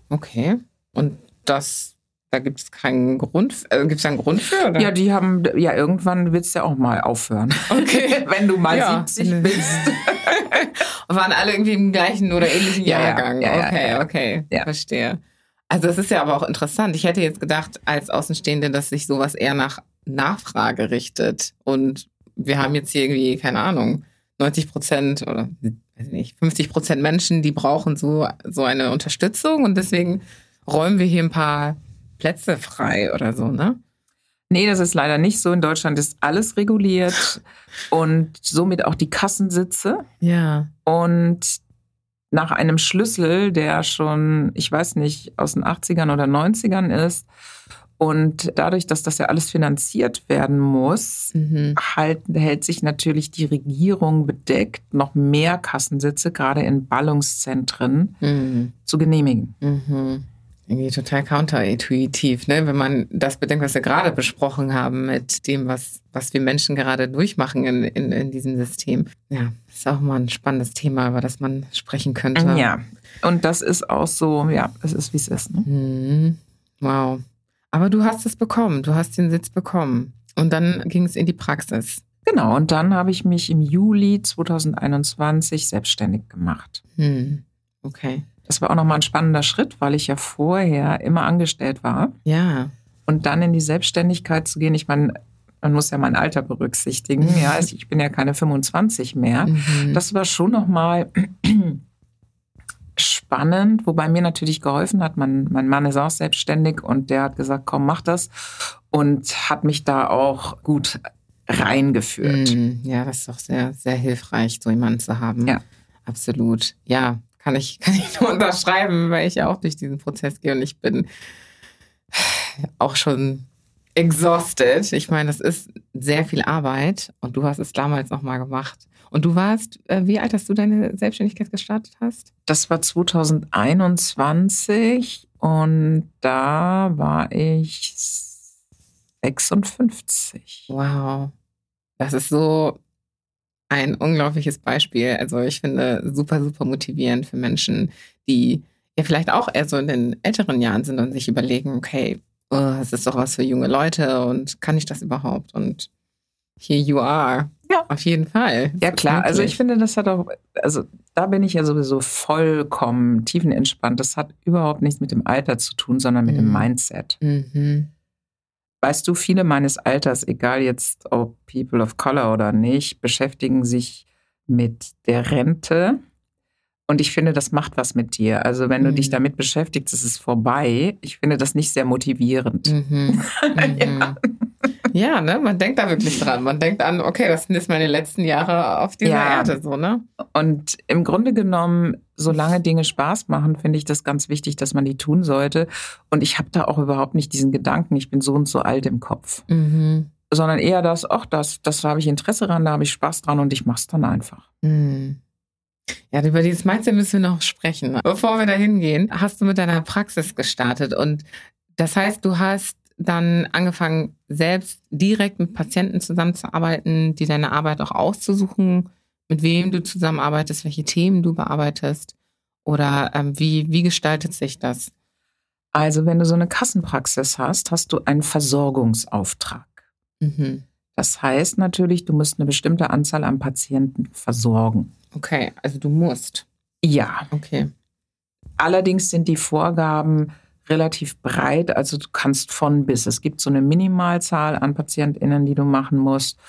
S2: Okay. Und das, da gibt es keinen Grund, äh, gibt es einen Grund für? Oder?
S1: Ja, die haben, ja, irgendwann willst du ja auch mal aufhören.
S2: Okay.
S1: Wenn du mal ja. 70 bist.
S2: Waren alle irgendwie im gleichen oder ähnlichen
S1: ja,
S2: Jahrgang.
S1: Ja,
S2: okay, okay. Verstehe. Also es ist ja aber auch interessant. Ich hätte jetzt gedacht, als Außenstehende, dass sich sowas eher nach Nachfrage richtet und wir haben jetzt hier irgendwie, keine Ahnung, 90 Prozent oder weiß nicht, 50 Prozent Menschen, die brauchen so, so eine Unterstützung und deswegen räumen wir hier ein paar Plätze frei oder so, ne?
S1: Nee, das ist leider nicht so. In Deutschland ist alles reguliert und somit auch die Kassensitze.
S2: Ja.
S1: Und nach einem Schlüssel, der schon, ich weiß nicht, aus den 80ern oder 90ern ist und dadurch, dass das ja alles finanziert werden muss, mhm. halt, hält sich natürlich die Regierung bedeckt, noch mehr Kassensitze, gerade in Ballungszentren, mhm. zu genehmigen.
S2: Mhm. Irgendwie total counterintuitiv, ne? wenn man das bedenkt, was wir gerade besprochen haben mit dem, was, was wir Menschen gerade durchmachen in, in, in diesem System. Ja, ist auch mal ein spannendes Thema, über das man sprechen könnte.
S1: Ja, und das ist auch so, ja, es ist, wie es ist. Ne?
S2: Mhm. Wow. Aber du hast es bekommen, du hast den Sitz bekommen. Und dann ging es in die Praxis.
S1: Genau, und dann habe ich mich im Juli 2021 selbstständig gemacht.
S2: Hm. Okay.
S1: Das war auch nochmal ein spannender Schritt, weil ich ja vorher immer angestellt war.
S2: Ja.
S1: Und dann in die Selbstständigkeit zu gehen, ich meine, man muss ja mein Alter berücksichtigen. Ja, also ich bin ja keine 25 mehr. Mhm. Das war schon nochmal spannend, wobei mir natürlich geholfen hat. Mein, mein Mann ist auch selbstständig und der hat gesagt, komm, mach das. Und hat mich da auch gut reingeführt.
S2: Mhm. Ja, das ist doch sehr, sehr hilfreich, so jemanden zu haben. Ja. Absolut. Ja, kann ich, kann ich nur unterschreiben, weil ich ja auch durch diesen Prozess gehe und ich bin auch schon exhausted. Ich meine, das ist sehr viel Arbeit und du hast es damals nochmal gemacht. Und du warst, äh, wie alt hast du deine Selbstständigkeit gestartet hast?
S1: Das war 2021 und da war ich 56.
S2: Wow. Das ist so ein unglaubliches Beispiel. Also ich finde super, super motivierend für Menschen, die ja vielleicht auch eher so in den älteren Jahren sind und sich überlegen, okay, oh, es ist doch was für junge Leute und kann ich das überhaupt? Und here you are. Ja. Auf jeden Fall.
S1: Ja, klar. Also ich finde, das hat auch, also da bin ich ja sowieso vollkommen tiefenentspannt. Das hat überhaupt nichts mit dem Alter zu tun, sondern mit mhm. dem Mindset. Mhm. Weißt du, viele meines Alters, egal jetzt ob People of Color oder nicht, beschäftigen sich mit der Rente und ich finde, das macht was mit dir. Also wenn du dich mhm. damit beschäftigst, ist es vorbei. Ich finde das nicht sehr motivierend. Mhm.
S2: ja. Ja. ne? Man denkt da wirklich dran. Man denkt an, okay, das sind jetzt meine letzten Jahre auf dieser ja. Erde, so, ne?
S1: Und im Grunde genommen, solange Dinge Spaß machen, finde ich das ganz wichtig, dass man die tun sollte. Und ich habe da auch überhaupt nicht diesen Gedanken, ich bin so und so alt im Kopf. Mhm. Sondern eher das, ach, das, das habe ich Interesse dran, da habe ich Spaß dran und ich mache es dann einfach. Mhm.
S2: Ja, über dieses Mindset müssen wir noch sprechen. Bevor wir da hingehen, hast du mit deiner Praxis gestartet und das heißt, du hast dann angefangen, selbst direkt mit Patienten zusammenzuarbeiten, die deine Arbeit auch auszusuchen, mit wem du zusammenarbeitest, welche Themen du bearbeitest oder ähm, wie, wie gestaltet sich das?
S1: Also, wenn du so eine Kassenpraxis hast, hast du einen Versorgungsauftrag. Mhm. Das heißt natürlich, du musst eine bestimmte Anzahl an Patienten versorgen.
S2: Okay, also du musst.
S1: Ja.
S2: Okay.
S1: Allerdings sind die Vorgaben relativ breit. Also du kannst von bis. Es gibt so eine Minimalzahl an PatientInnen, die du machen musst.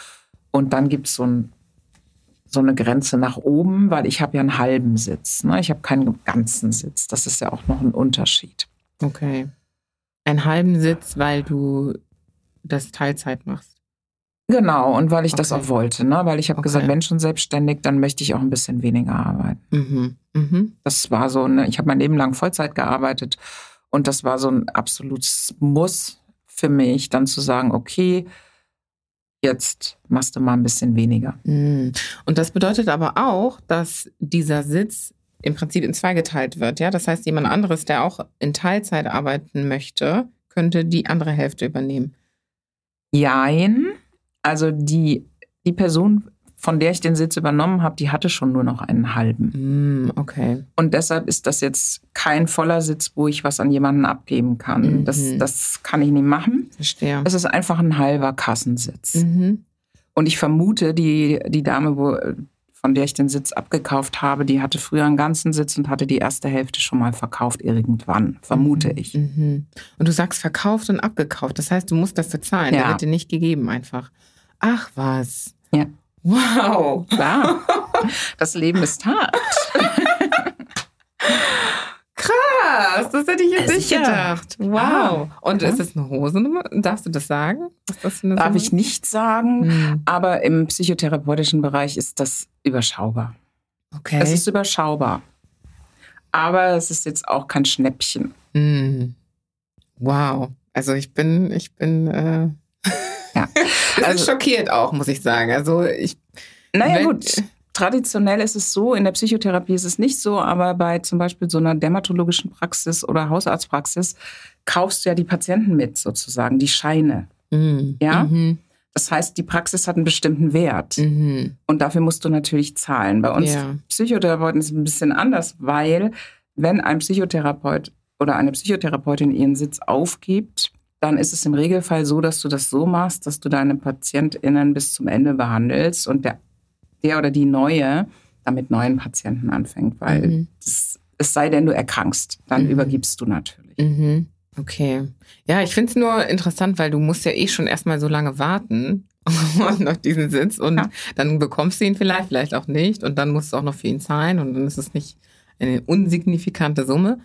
S1: Und dann gibt es so, ein, so, eine Grenze nach oben, weil ich habe ja einen halben Sitz. Ne? Ich habe keinen ganzen Sitz. Das ist ja auch noch ein Unterschied.
S2: Okay. Einen halben Sitz, weil du das Teilzeit machst.
S1: Genau, und weil ich okay. das auch wollte, ne? weil ich habe okay. gesagt, wenn schon selbstständig, dann möchte ich auch ein bisschen weniger arbeiten. Mhm. Mhm. Das war so, ne? ich habe mein Leben lang Vollzeit gearbeitet und das war so ein absolutes Muss für mich, dann zu sagen, okay, jetzt machst du mal ein bisschen weniger.
S2: Mhm. Und das bedeutet aber auch, dass dieser Sitz im Prinzip in zwei geteilt wird. Ja, das heißt, jemand anderes, der auch in Teilzeit arbeiten möchte, könnte die andere Hälfte übernehmen.
S1: Jein. Also die, die Person, von der ich den Sitz übernommen habe, die hatte schon nur noch einen halben.
S2: Mm, okay.
S1: Und deshalb ist das jetzt kein voller Sitz, wo ich was an jemanden abgeben kann. Mhm. Das, das kann ich nicht machen.
S2: Verstehe.
S1: Es ist einfach ein halber Kassensitz. Mhm. Und ich vermute, die, die Dame, wo, von der ich den Sitz abgekauft habe, die hatte früher einen ganzen Sitz und hatte die erste Hälfte schon mal verkauft irgendwann, vermute mhm. ich.
S2: Mhm. Und du sagst verkauft und abgekauft. Das heißt, du musst dafür zahlen. Ja. Der wird dir nicht gegeben einfach. Ach was.
S1: Ja.
S2: Wow.
S1: Klar. Das Leben ist hart.
S2: Krass, das hätte ich jetzt nicht gedacht. Wow. Ah, Und ist das eine Hosennummer? Darfst du das sagen?
S1: Das Darf Summe? ich nicht sagen, hm. aber im psychotherapeutischen Bereich ist das überschaubar.
S2: Okay.
S1: Es ist überschaubar. Aber es ist jetzt auch kein Schnäppchen.
S2: Hm. Wow. Also ich bin, ich bin äh, also, schockiert auch, muss ich sagen. Also ich.
S1: Naja, gut. Traditionell ist es so, in der Psychotherapie ist es nicht so, aber bei zum Beispiel so einer dermatologischen Praxis oder Hausarztpraxis kaufst du ja die Patienten mit, sozusagen, die Scheine. Mhm. Ja? Mhm. Das heißt, die Praxis hat einen bestimmten Wert. Mhm. Und dafür musst du natürlich zahlen. Bei uns ja. Psychotherapeuten ist es ein bisschen anders, weil wenn ein Psychotherapeut oder eine Psychotherapeutin ihren Sitz aufgibt, dann ist es im Regelfall so, dass du das so machst, dass du deine PatientInnen bis zum Ende behandelst und der, der oder die Neue damit neuen Patienten anfängt, weil mhm. das, es sei denn, du erkrankst, dann mhm. übergibst du natürlich.
S2: Mhm. Okay. Ja, ich finde es nur interessant, weil du musst ja eh schon erstmal so lange warten auf diesen Sitz und ja. dann bekommst du ihn vielleicht, vielleicht auch nicht und dann musst du auch noch für ihn zahlen und dann ist es nicht eine unsignifikante Summe.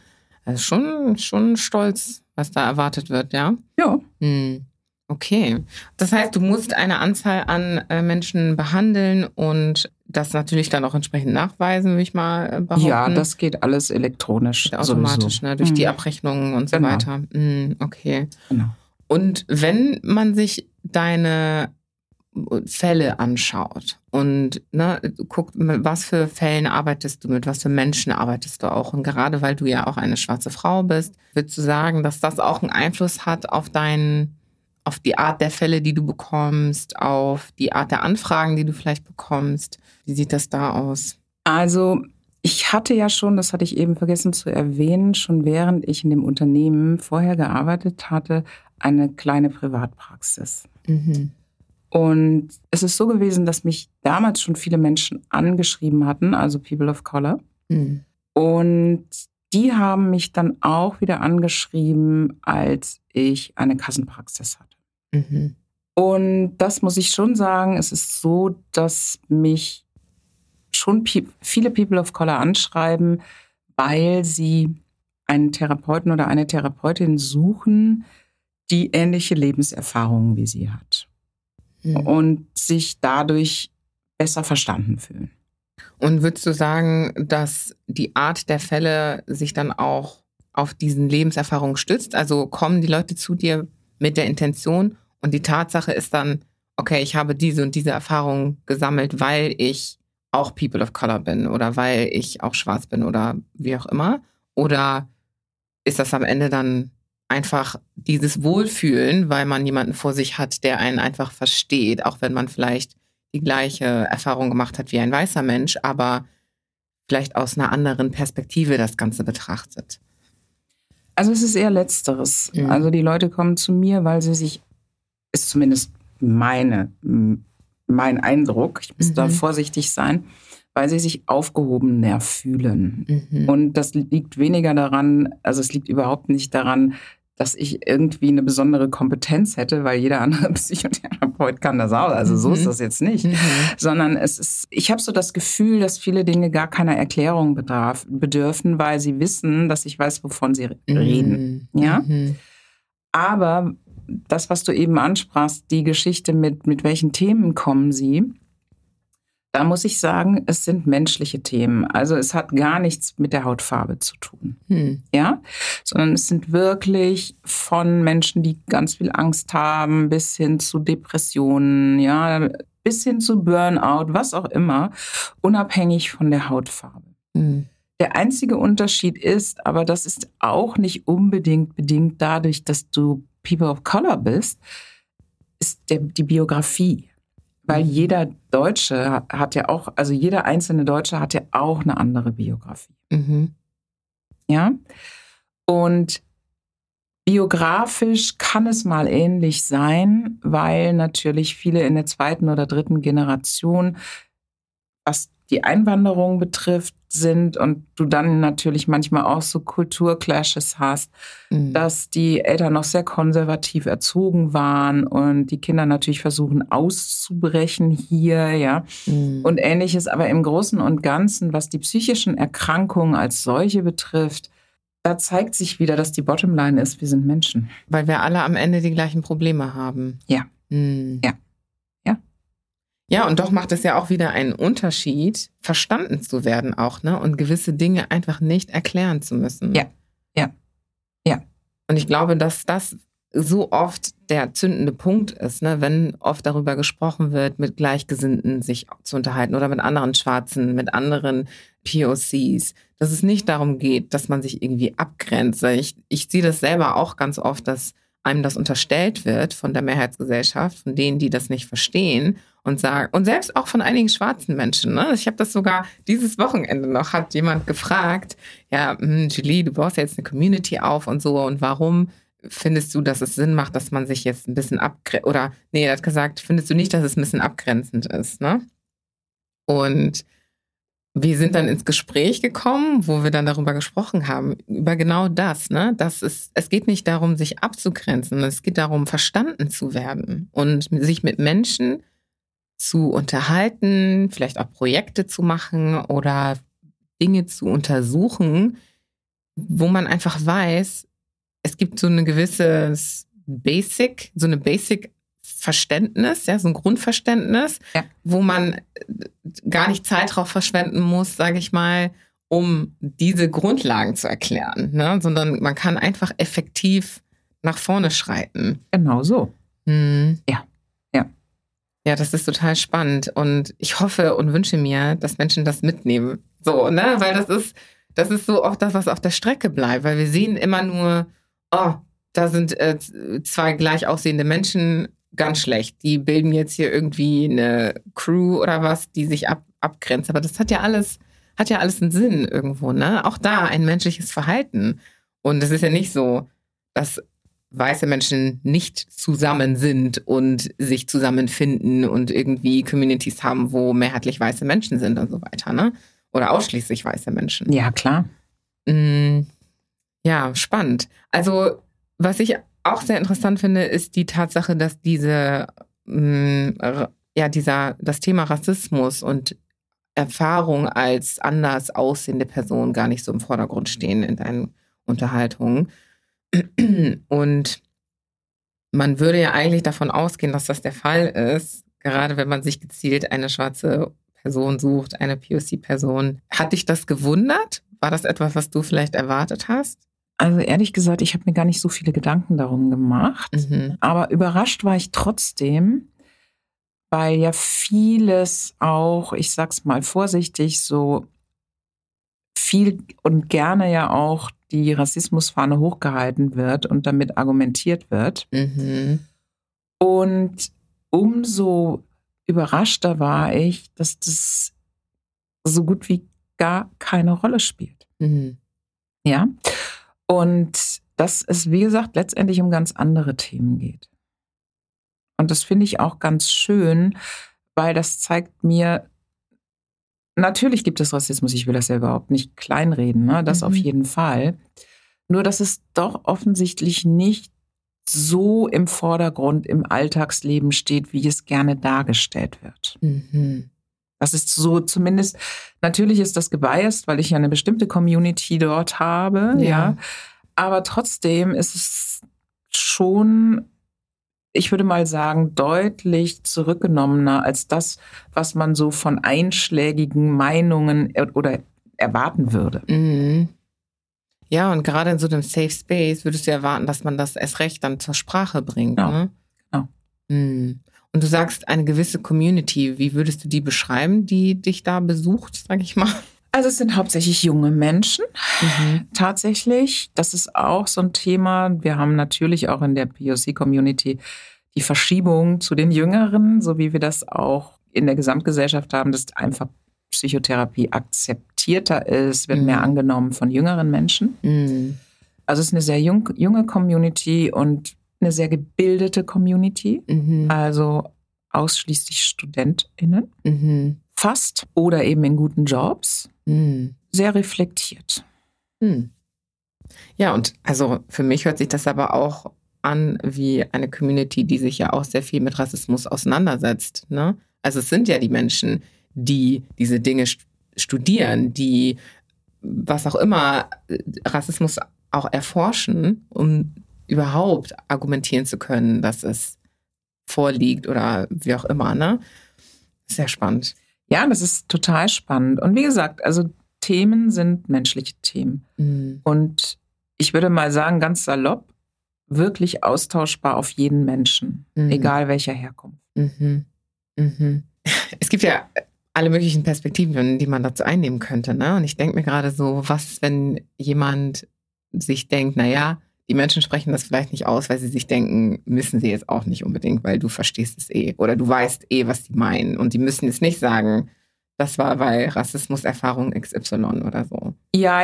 S2: Also schon, schon stolz, was da erwartet wird, ja?
S1: Ja. Hm.
S2: Okay. Das heißt, du musst eine Anzahl an äh, Menschen behandeln und das natürlich dann auch entsprechend nachweisen, würde ich mal äh, behaupten.
S1: Ja, das geht alles elektronisch. Geht
S2: automatisch, ne? durch mhm. die Abrechnungen und so genau. weiter. Mhm, okay. Genau. Und wenn man sich deine Fälle anschaut und ne, guckt, mit was für Fällen arbeitest du, mit was für Menschen arbeitest du auch. Und gerade weil du ja auch eine schwarze Frau bist, würdest du sagen, dass das auch einen Einfluss hat auf deinen, auf die Art der Fälle, die du bekommst, auf die Art der Anfragen, die du vielleicht bekommst. Wie sieht das da aus?
S1: Also ich hatte ja schon, das hatte ich eben vergessen zu erwähnen, schon während ich in dem Unternehmen vorher gearbeitet hatte, eine kleine Privatpraxis. Mhm. Und es ist so gewesen, dass mich damals schon viele Menschen angeschrieben hatten, also People of Color. Mhm. Und die haben mich dann auch wieder angeschrieben, als ich eine Kassenpraxis hatte. Mhm. Und das muss ich schon sagen, es ist so, dass mich schon viele People of Color anschreiben, weil sie einen Therapeuten oder eine Therapeutin suchen, die ähnliche Lebenserfahrungen wie sie hat mhm. und sich dadurch besser verstanden fühlen.
S2: Und würdest du sagen, dass die Art der Fälle sich dann auch auf diesen Lebenserfahrungen stützt? Also kommen die Leute zu dir mit der Intention und die Tatsache ist dann, okay, ich habe diese und diese Erfahrung gesammelt, weil ich auch People of Color bin oder weil ich auch schwarz bin oder wie auch immer? Oder ist das am Ende dann einfach dieses Wohlfühlen, weil man jemanden vor sich hat, der einen einfach versteht, auch wenn man vielleicht die gleiche Erfahrung gemacht hat wie ein weißer Mensch, aber vielleicht aus einer anderen Perspektive das Ganze betrachtet.
S1: Also es ist eher letzteres. Mhm. Also die Leute kommen zu mir, weil sie sich, ist zumindest meine, mein Eindruck, ich muss mhm. da vorsichtig sein, weil sie sich aufgehobener fühlen. Mhm. Und das liegt weniger daran, also es liegt überhaupt nicht daran, dass ich irgendwie eine besondere Kompetenz hätte, weil jeder andere Psychotherapeut kann das auch. Also so ist mhm. das jetzt nicht. Mhm. Sondern es ist, ich habe so das Gefühl, dass viele Dinge gar keiner Erklärung bedarf, bedürfen, weil sie wissen, dass ich weiß, wovon sie reden. Mhm. Ja. Mhm. Aber das, was du eben ansprachst, die Geschichte mit, mit welchen Themen kommen sie, da muss ich sagen, es sind menschliche Themen. Also es hat gar nichts mit der Hautfarbe zu tun. Hm. Ja, sondern es sind wirklich von Menschen, die ganz viel Angst haben, bis hin zu Depressionen, ja, bis hin zu Burnout, was auch immer, unabhängig von der Hautfarbe. Hm. Der einzige Unterschied ist, aber das ist auch nicht unbedingt bedingt dadurch, dass du People of Color bist, ist der, die Biografie. Weil mhm. jeder Deutsche hat ja auch, also jeder einzelne Deutsche hat ja auch eine andere Biografie. Mhm. Ja. Und biografisch kann es mal ähnlich sein, weil natürlich viele in der zweiten oder dritten Generation, was die Einwanderung betrifft, sind und du dann natürlich manchmal auch so Kulturclashes hast, mhm. dass die Eltern noch sehr konservativ erzogen waren und die Kinder natürlich versuchen auszubrechen hier, ja. Mhm. Und ähnliches, aber im Großen und Ganzen, was die psychischen Erkrankungen als solche betrifft, da zeigt sich wieder, dass die Bottomline ist, wir sind Menschen.
S2: Weil wir alle am Ende die gleichen Probleme haben.
S1: Ja. Mhm. Ja.
S2: Ja, und doch macht es ja auch wieder einen Unterschied, verstanden zu werden auch, ne? Und gewisse Dinge einfach nicht erklären zu müssen.
S1: Ja, ja, ja.
S2: Und ich glaube, dass das so oft der zündende Punkt ist, ne? wenn oft darüber gesprochen wird, mit Gleichgesinnten sich zu unterhalten oder mit anderen Schwarzen, mit anderen POCs, dass es nicht darum geht, dass man sich irgendwie abgrenzt. Ich, ich sehe das selber auch ganz oft, dass einem das unterstellt wird von der Mehrheitsgesellschaft, von denen, die das nicht verstehen und sagen, und selbst auch von einigen schwarzen Menschen. Ne? Ich habe das sogar dieses Wochenende noch, hat jemand gefragt, ja, hm, Julie, du baust ja jetzt eine Community auf und so, und warum findest du, dass es Sinn macht, dass man sich jetzt ein bisschen abgrenzt, oder nee, er hat gesagt, findest du nicht, dass es ein bisschen abgrenzend ist, ne? Und wir sind dann ins Gespräch gekommen, wo wir dann darüber gesprochen haben, über genau das, ne? Das ist, es geht nicht darum, sich abzugrenzen, es geht darum, verstanden zu werden und sich mit Menschen zu unterhalten, vielleicht auch Projekte zu machen oder Dinge zu untersuchen, wo man einfach weiß, es gibt so eine gewisse Basic, so eine Basic Verständnis, ja, so ein Grundverständnis, ja. wo man äh, gar nicht Zeit drauf verschwenden muss, sage ich mal, um diese Grundlagen zu erklären, ne? sondern man kann einfach effektiv nach vorne schreiten.
S1: Genau so.
S2: Hm.
S1: Ja. Ja.
S2: Ja, das ist total spannend und ich hoffe und wünsche mir, dass Menschen das mitnehmen. So, ne, weil das ist, das ist so oft das, was auf der Strecke bleibt, weil wir sehen immer nur, oh, da sind äh, zwei gleich aussehende Menschen ganz schlecht. Die bilden jetzt hier irgendwie eine Crew oder was, die sich ab, abgrenzt. Aber das hat ja alles, hat ja alles einen Sinn irgendwo, ne? Auch da ein menschliches Verhalten. Und es ist ja nicht so, dass weiße Menschen nicht zusammen sind und sich zusammenfinden und irgendwie Communities haben, wo mehrheitlich weiße Menschen sind und so weiter, ne? Oder ausschließlich weiße Menschen.
S1: Ja, klar.
S2: Mm, ja, spannend. Also, was ich auch sehr interessant finde, ist die Tatsache, dass diese, mm, ja, dieser, das Thema Rassismus und Erfahrung als anders aussehende Person gar nicht so im Vordergrund stehen in deinen Unterhaltungen. Und man würde ja eigentlich davon ausgehen, dass das der Fall ist, gerade wenn man sich gezielt eine schwarze Person sucht, eine POC-Person. Hat dich das gewundert? War das etwas, was du vielleicht erwartet hast?
S1: Also ehrlich gesagt, ich habe mir gar nicht so viele Gedanken darum gemacht. Mhm. Aber überrascht war ich trotzdem, weil ja vieles auch, ich sag's mal vorsichtig, so viel und gerne ja auch die Rassismusfahne hochgehalten wird und damit argumentiert wird.
S2: Mhm.
S1: Und umso überraschter war ich, dass das so gut wie gar keine Rolle spielt.
S2: Mhm.
S1: Ja. Und dass es, wie gesagt, letztendlich um ganz andere Themen geht. Und das finde ich auch ganz schön, weil das zeigt mir, natürlich gibt es Rassismus, ich will das ja überhaupt nicht kleinreden, ne? das mhm. auf jeden Fall. Nur, dass es doch offensichtlich nicht so im Vordergrund im Alltagsleben steht, wie es gerne dargestellt wird.
S2: Mhm.
S1: Das ist so zumindest, natürlich ist das gebiased, weil ich ja eine bestimmte Community dort habe, ja. ja. Aber trotzdem ist es schon, ich würde mal sagen, deutlich zurückgenommener als das, was man so von einschlägigen Meinungen oder erwarten würde.
S2: Mhm. Ja, und gerade in so einem Safe Space würdest du erwarten, dass man das erst recht dann zur Sprache bringt.
S1: Genau.
S2: Ne?
S1: genau.
S2: Mhm. Und du sagst eine gewisse Community. Wie würdest du die beschreiben, die dich da besucht, sag ich mal?
S1: Also es sind hauptsächlich junge Menschen, mhm. tatsächlich. Das ist auch so ein Thema. Wir haben natürlich auch in der POC-Community die Verschiebung zu den Jüngeren, so wie wir das auch in der Gesamtgesellschaft haben, dass einfach Psychotherapie akzeptierter ist, wird mhm. mehr angenommen von jüngeren Menschen.
S2: Mhm.
S1: Also es ist eine sehr jung, junge Community und eine sehr gebildete Community,
S2: mhm.
S1: also ausschließlich StudentInnen,
S2: mhm.
S1: fast oder eben in guten Jobs,
S2: mhm.
S1: sehr reflektiert.
S2: Mhm. Ja, und also für mich hört sich das aber auch an wie eine Community, die sich ja auch sehr viel mit Rassismus auseinandersetzt. Ne? Also es sind ja die Menschen, die diese Dinge studieren, die was auch immer Rassismus auch erforschen, um überhaupt argumentieren zu können, dass es vorliegt oder wie auch immer, ne? Sehr spannend.
S1: Ja, das ist total spannend. Und wie gesagt, also Themen sind menschliche Themen.
S2: Mhm.
S1: Und ich würde mal sagen, ganz salopp, wirklich austauschbar auf jeden Menschen, mhm. egal welcher Herkunft.
S2: Mhm. mhm. Es gibt ja alle möglichen Perspektiven, die man dazu einnehmen könnte. Ne? Und ich denke mir gerade so, was, wenn jemand sich denkt, naja, die Menschen sprechen das vielleicht nicht aus, weil sie sich denken, müssen sie jetzt auch nicht unbedingt, weil du verstehst es eh oder du weißt eh, was die meinen. Und die müssen jetzt nicht sagen, das war weil Rassismuserfahrung XY oder so.
S1: Ja,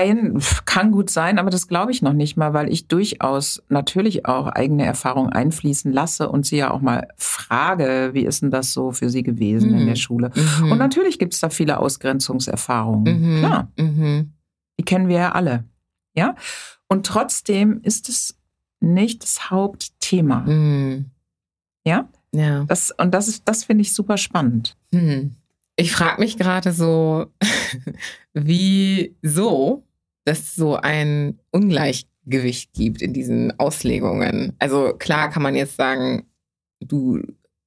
S1: kann gut sein, aber das glaube ich noch nicht mal, weil ich durchaus natürlich auch eigene Erfahrungen einfließen lasse und sie ja auch mal frage, wie ist denn das so für sie gewesen mhm. in der Schule? Mhm. Und natürlich gibt es da viele Ausgrenzungserfahrungen. Mhm. Klar. Mhm. Die kennen wir ja alle. Ja. Und trotzdem ist es nicht das Hauptthema. Mhm. Ja? Ja. Das, und das ist, das finde ich super spannend.
S2: Mhm. Ich frage mich gerade so, wieso es so ein Ungleichgewicht gibt in diesen Auslegungen. Also klar kann man jetzt sagen, du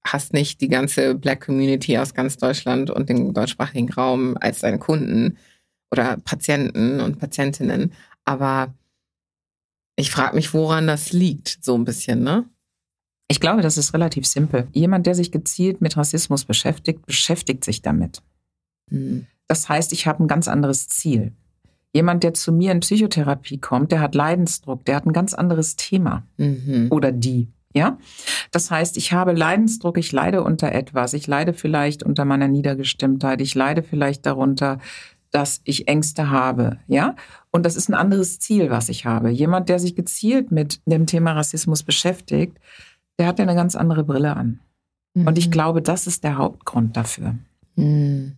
S2: hast nicht die ganze Black Community aus ganz Deutschland und dem deutschsprachigen Raum als deine Kunden oder Patienten und Patientinnen. Aber ich frage mich, woran das liegt, so ein bisschen, ne?
S1: Ich glaube, das ist relativ simpel. Jemand, der sich gezielt mit Rassismus beschäftigt, beschäftigt sich damit. Mhm. Das heißt, ich habe ein ganz anderes Ziel. Jemand, der zu mir in Psychotherapie kommt, der hat Leidensdruck, der hat ein ganz anderes Thema. Mhm. Oder die. Ja? Das heißt, ich habe Leidensdruck, ich leide unter etwas. Ich leide vielleicht unter meiner Niedergestimmtheit. Ich leide vielleicht darunter, dass ich Ängste habe. Ja? Und das ist ein anderes Ziel, was ich habe. Jemand, der sich gezielt mit dem Thema Rassismus beschäftigt, der hat ja eine ganz andere Brille an. Mhm. Und ich mhm. glaube, das ist der Hauptgrund dafür. Mhm.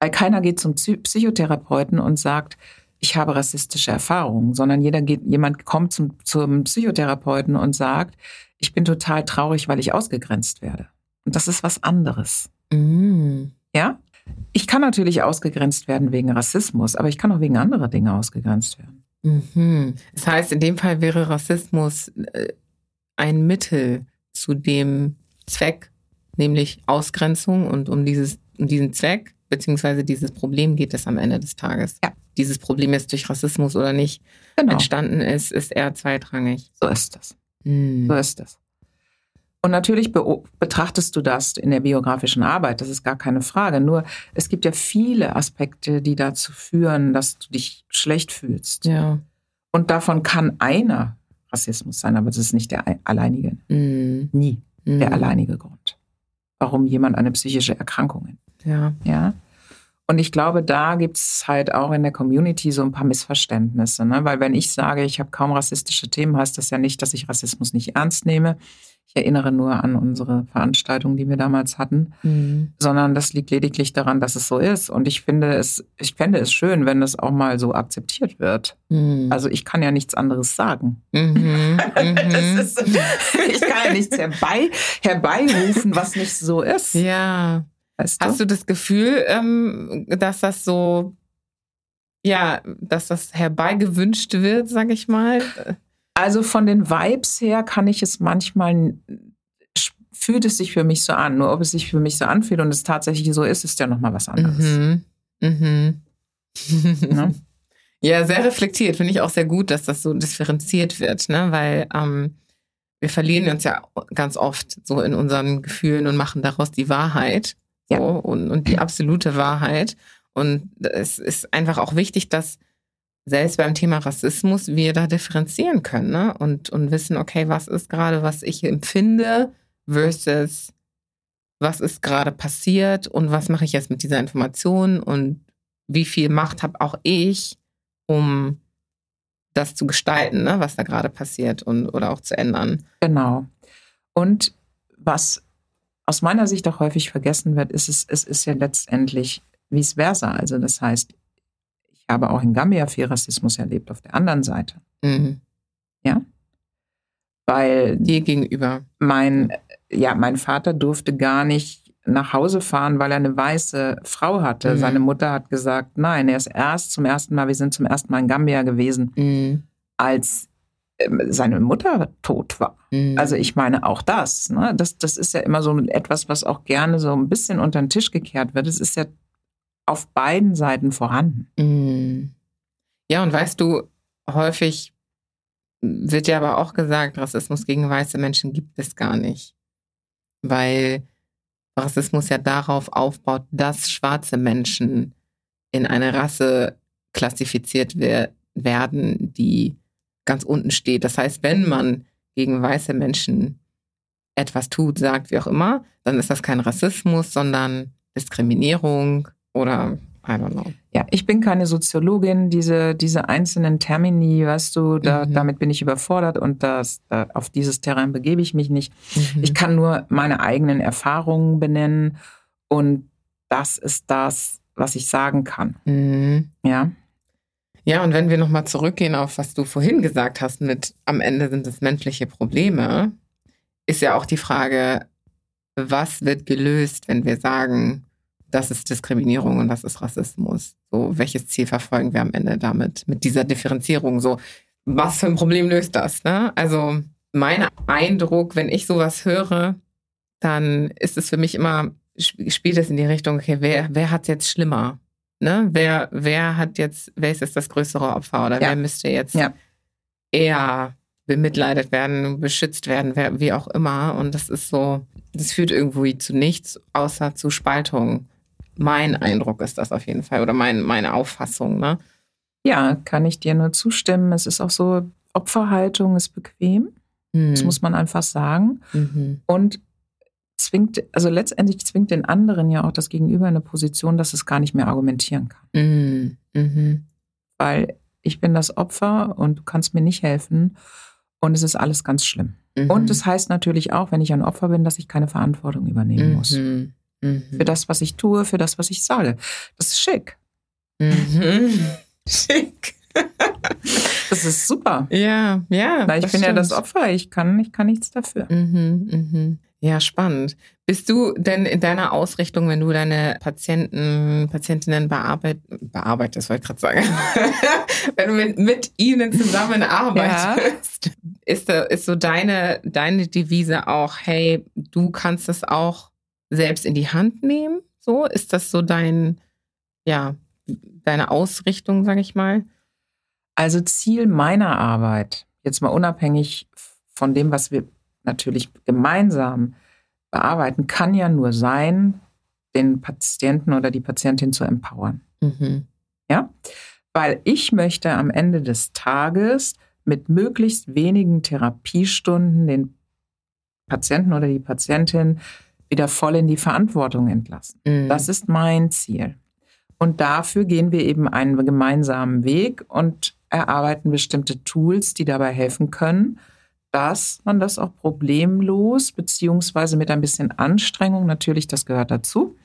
S1: Weil keiner geht zum Psychotherapeuten und sagt, ich habe rassistische Erfahrungen, sondern jeder geht, jemand kommt zum, zum Psychotherapeuten und sagt, ich bin total traurig, weil ich ausgegrenzt werde. Und das ist was anderes. Mhm. Ja? Ich kann natürlich ausgegrenzt werden wegen Rassismus, aber ich kann auch wegen anderer Dinge ausgegrenzt werden.
S2: Mhm. Das heißt, in dem Fall wäre Rassismus äh, ein Mittel, zu dem Zweck, nämlich Ausgrenzung. Und um, dieses, um diesen Zweck beziehungsweise dieses Problem geht es am Ende des Tages. Ja. Dieses Problem jetzt durch Rassismus oder nicht genau. entstanden ist, ist eher zweitrangig.
S1: So ist das. Hm. So ist das. Und natürlich be betrachtest du das in der biografischen Arbeit, das ist gar keine Frage. Nur es gibt ja viele Aspekte, die dazu führen, dass du dich schlecht fühlst. Ja. Und davon kann einer Rassismus sein, aber das ist nicht der alleinige, mm. nie mm. der alleinige Grund, warum jemand eine psychische Erkrankung hat. Ja. ja? Und ich glaube, da gibt es halt auch in der Community so ein paar Missverständnisse. Ne? Weil wenn ich sage, ich habe kaum rassistische Themen, heißt das ja nicht, dass ich Rassismus nicht ernst nehme. Ich erinnere nur an unsere Veranstaltung, die wir damals hatten, mhm. sondern das liegt lediglich daran, dass es so ist. Und ich finde es, ich fände es schön, wenn es auch mal so akzeptiert wird. Mhm. Also ich kann ja nichts anderes sagen. Mhm. ist, ich kann ja nichts herbei, herbeirufen, was nicht so ist.
S2: Ja. Weißt du? Hast du das Gefühl, ähm, dass das so, ja, dass das herbeigewünscht wird, sag ich mal?
S1: Also von den Vibes her kann ich es manchmal, fühlt es sich für mich so an. Nur ob es sich für mich so anfühlt und es tatsächlich so ist, ist ja nochmal was anderes. Mhm. Mhm.
S2: ne? Ja, sehr reflektiert. Finde ich auch sehr gut, dass das so differenziert wird, ne? weil ähm, wir verlieren uns ja ganz oft so in unseren Gefühlen und machen daraus die Wahrheit so, ja. und, und die absolute Wahrheit. Und es ist einfach auch wichtig, dass selbst beim Thema Rassismus wir da differenzieren können ne? und, und wissen, okay, was ist gerade, was ich empfinde versus was ist gerade passiert und was mache ich jetzt mit dieser Information und wie viel Macht habe auch ich, um das zu gestalten, ne, was da gerade passiert und oder auch zu ändern.
S1: Genau. Und was aus meiner Sicht auch häufig vergessen wird, ist es, es ist ja letztendlich vice versa. Also das heißt, ich habe auch in Gambia viel Rassismus erlebt auf der anderen Seite. Mhm. Ja. Weil.
S2: Dir gegenüber.
S1: Mein, ja, mein Vater durfte gar nicht nach Hause fahren, weil er eine weiße Frau hatte. Mhm. Seine Mutter hat gesagt, nein, er ist erst zum ersten Mal, wir sind zum ersten Mal in Gambia gewesen, mhm. als ähm, seine Mutter tot war. Mhm. Also ich meine auch das, ne? das. Das ist ja immer so etwas, was auch gerne so ein bisschen unter den Tisch gekehrt wird. Es ist ja auf beiden Seiten vorhanden. Mm.
S2: Ja, und weißt du, häufig wird ja aber auch gesagt, Rassismus gegen weiße Menschen gibt es gar nicht. Weil Rassismus ja darauf aufbaut, dass schwarze Menschen in eine Rasse klassifiziert wer werden, die ganz unten steht. Das heißt, wenn man gegen weiße Menschen etwas tut, sagt, wie auch immer, dann ist das kein Rassismus, sondern Diskriminierung Oder I don't know.
S1: Ja, ich bin keine Soziologin. Diese, diese einzelnen Termini, weißt du, da,
S2: Mhm.
S1: damit bin ich überfordert und das, da, auf dieses Terrain begebe ich mich nicht.
S2: Mhm.
S1: Ich kann nur meine eigenen Erfahrungen benennen und das ist das, was ich sagen kann.
S2: Mhm.
S1: Ja,
S2: Ja, und wenn wir nochmal zurückgehen auf was du vorhin gesagt hast, mit am Ende sind es menschliche Probleme, ist ja auch die Frage, was wird gelöst, wenn wir sagen, das ist Diskriminierung und das ist Rassismus? So, welches Ziel verfolgen wir am Ende damit, mit dieser Differenzierung? So, was für ein Problem löst das? Ne? Also, mein Eindruck, wenn ich sowas höre, dann ist es für mich immer, sp- spielt es in die Richtung, okay, wer, wer hat jetzt schlimmer? Ne? Wer, wer hat jetzt, wer ist jetzt das größere Opfer oder
S1: Ja.
S2: wer müsste jetzt
S1: Ja.
S2: eher bemitleidet werden, beschützt werden, wer, wie auch immer. Und das ist so, das führt irgendwie zu nichts, außer zu Spaltung. Mein Eindruck ist das auf jeden Fall oder mein, meine Auffassung. Ne?
S1: ja, kann ich dir nur zustimmen. Es ist auch so, Opferhaltung ist bequem. Das muss man einfach sagen.
S2: Mhm.
S1: Und zwingt, also letztendlich zwingt den anderen ja auch das Gegenüber in eine Position, dass es gar nicht mehr argumentieren kann.
S2: Mhm. Mhm.
S1: Weil ich bin das Opfer und du kannst mir nicht helfen. Und es ist alles ganz schlimm.
S2: Mhm.
S1: Und es heißt natürlich auch, wenn ich ein Opfer bin, dass ich keine Verantwortung übernehmen muss.
S2: Mhm.
S1: Für das, was ich tue, für das, was ich sage. Das ist schick.
S2: Mhm. Schick.
S1: Das ist super.
S2: Ja, ja.
S1: Weil ich
S2: das
S1: bin ja das
S2: stimmt.
S1: Opfer. Ich kann, ich kann nichts dafür.
S2: Mhm, mhm. Ja, spannend. Bist du denn in deiner Ausrichtung, wenn du deine Patienten, Patientinnen bearbeit, bearbeitest, wollte ich gerade sagen, wenn du mit, mit ihnen zusammenarbeitest, ist, da, ist so deine, deine Devise auch, hey, du kannst es auch selbst in die Hand nehmen? So, ist das so dein, ja, deine Ausrichtung, sag ich mal?
S1: Also Ziel meiner Arbeit, jetzt mal unabhängig von dem, was wir natürlich gemeinsam bearbeiten, kann ja nur sein, den Patienten oder die Patientin zu empowern.
S2: Mhm.
S1: Ja? Weil ich möchte am Ende des Tages mit möglichst wenigen Therapiestunden den Patienten oder die Patientin wieder voll in die Verantwortung entlassen.
S2: Mhm.
S1: Das ist mein Ziel. Und dafür gehen wir eben einen gemeinsamen Weg und erarbeiten bestimmte Tools, die dabei helfen können, dass man das auch problemlos beziehungsweise mit ein bisschen Anstrengung, natürlich, das gehört dazu,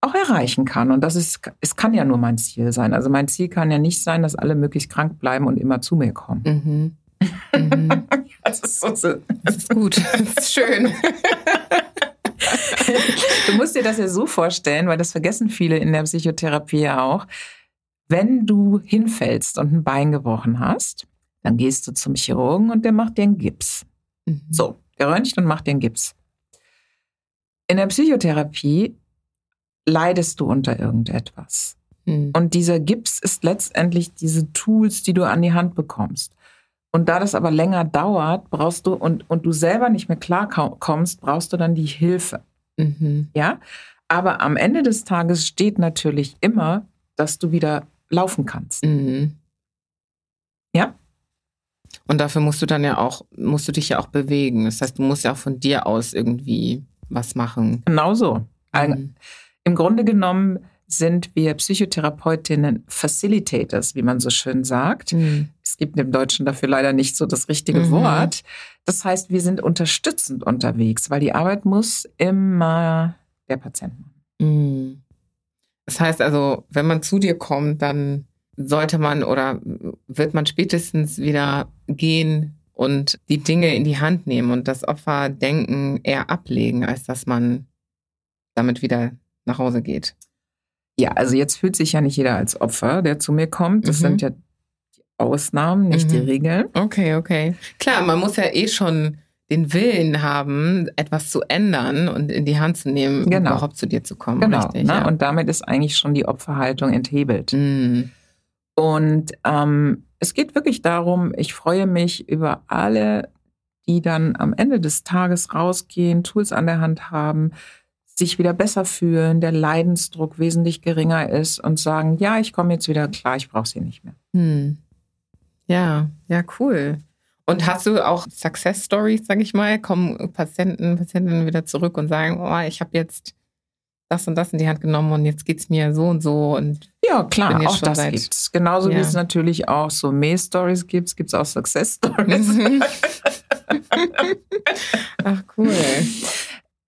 S1: auch erreichen kann. Und das ist, es kann ja nur mein Ziel sein. Also mein Ziel kann ja nicht sein, dass alle möglichst krank bleiben und immer zu mir kommen.
S2: Mhm. Mhm.
S1: Das ist so, so.
S2: Das ist gut. Das ist schön.
S1: Du musst dir das ja so vorstellen, weil das vergessen viele in der Psychotherapie ja auch. Wenn du hinfällst und ein Bein gebrochen hast, dann gehst du zum Chirurgen und der macht dir einen Gips.
S2: Mhm.
S1: So, der röntgt und macht dir einen Gips. In der Psychotherapie leidest du unter irgendetwas.
S2: Mhm.
S1: Und dieser Gips ist letztendlich diese Tools, die du an die Hand bekommst. Und da das aber länger dauert, brauchst du und, und du selber nicht mehr klarkommst, brauchst du dann die Hilfe.
S2: Mhm.
S1: Ja, aber am Ende des Tages steht natürlich immer, dass du wieder laufen kannst.
S2: Mhm.
S1: Ja?
S2: Und dafür musst du dann ja auch, musst du dich ja auch bewegen. Das heißt, du musst ja auch von dir aus irgendwie was machen.
S1: Genau so.
S2: Mhm.
S1: Im Grunde genommen sind wir Psychotherapeutinnen Facilitators, wie man so schön sagt.
S2: Mhm.
S1: Es gibt im Deutschen dafür leider nicht so das richtige
S2: Mhm.
S1: Wort. Das heißt, wir sind unterstützend unterwegs, weil die Arbeit muss immer der Patient machen.
S2: Mhm. Das heißt also, wenn man zu dir kommt, dann sollte man oder wird man spätestens wieder gehen und die Dinge in die Hand nehmen und das Opferdenken eher ablegen, als dass man damit wieder nach Hause geht.
S1: Ja, also jetzt fühlt sich ja nicht jeder als Opfer, der zu mir kommt. Das
S2: Mhm.
S1: sind ja die Ausnahmen, nicht die
S2: Mhm.
S1: Regeln.
S2: Okay, okay. Klar, man muss ja eh schon den Willen haben, etwas zu ändern und in die Hand zu nehmen, um
S1: Genau.
S2: überhaupt zu dir zu kommen.
S1: Genau.
S2: Richtig,
S1: ne?
S2: ja.
S1: Und damit ist eigentlich schon die Opferhaltung enthebelt.
S2: Mhm.
S1: Und ähm, es geht wirklich darum, ich freue mich über alle, die dann am Ende des Tages rausgehen, Tools an der Hand haben, sich wieder besser fühlen, der Leidensdruck wesentlich geringer ist und sagen, ja, ich komme jetzt wieder klar, ich brauche sie nicht mehr.
S2: Hm. Ja, ja, cool. Und hast du auch Success Stories, sag ich mal? Kommen Patienten, Patientinnen wieder zurück und sagen, oh, ich habe jetzt das und das in die Hand genommen und jetzt geht es mir so und so und
S1: ja klar, auch das seit, gibt's. Genauso ja. wie es natürlich auch so May-Stories gibt, gibt es auch Success-Stories. Mhm.
S2: Ach cool.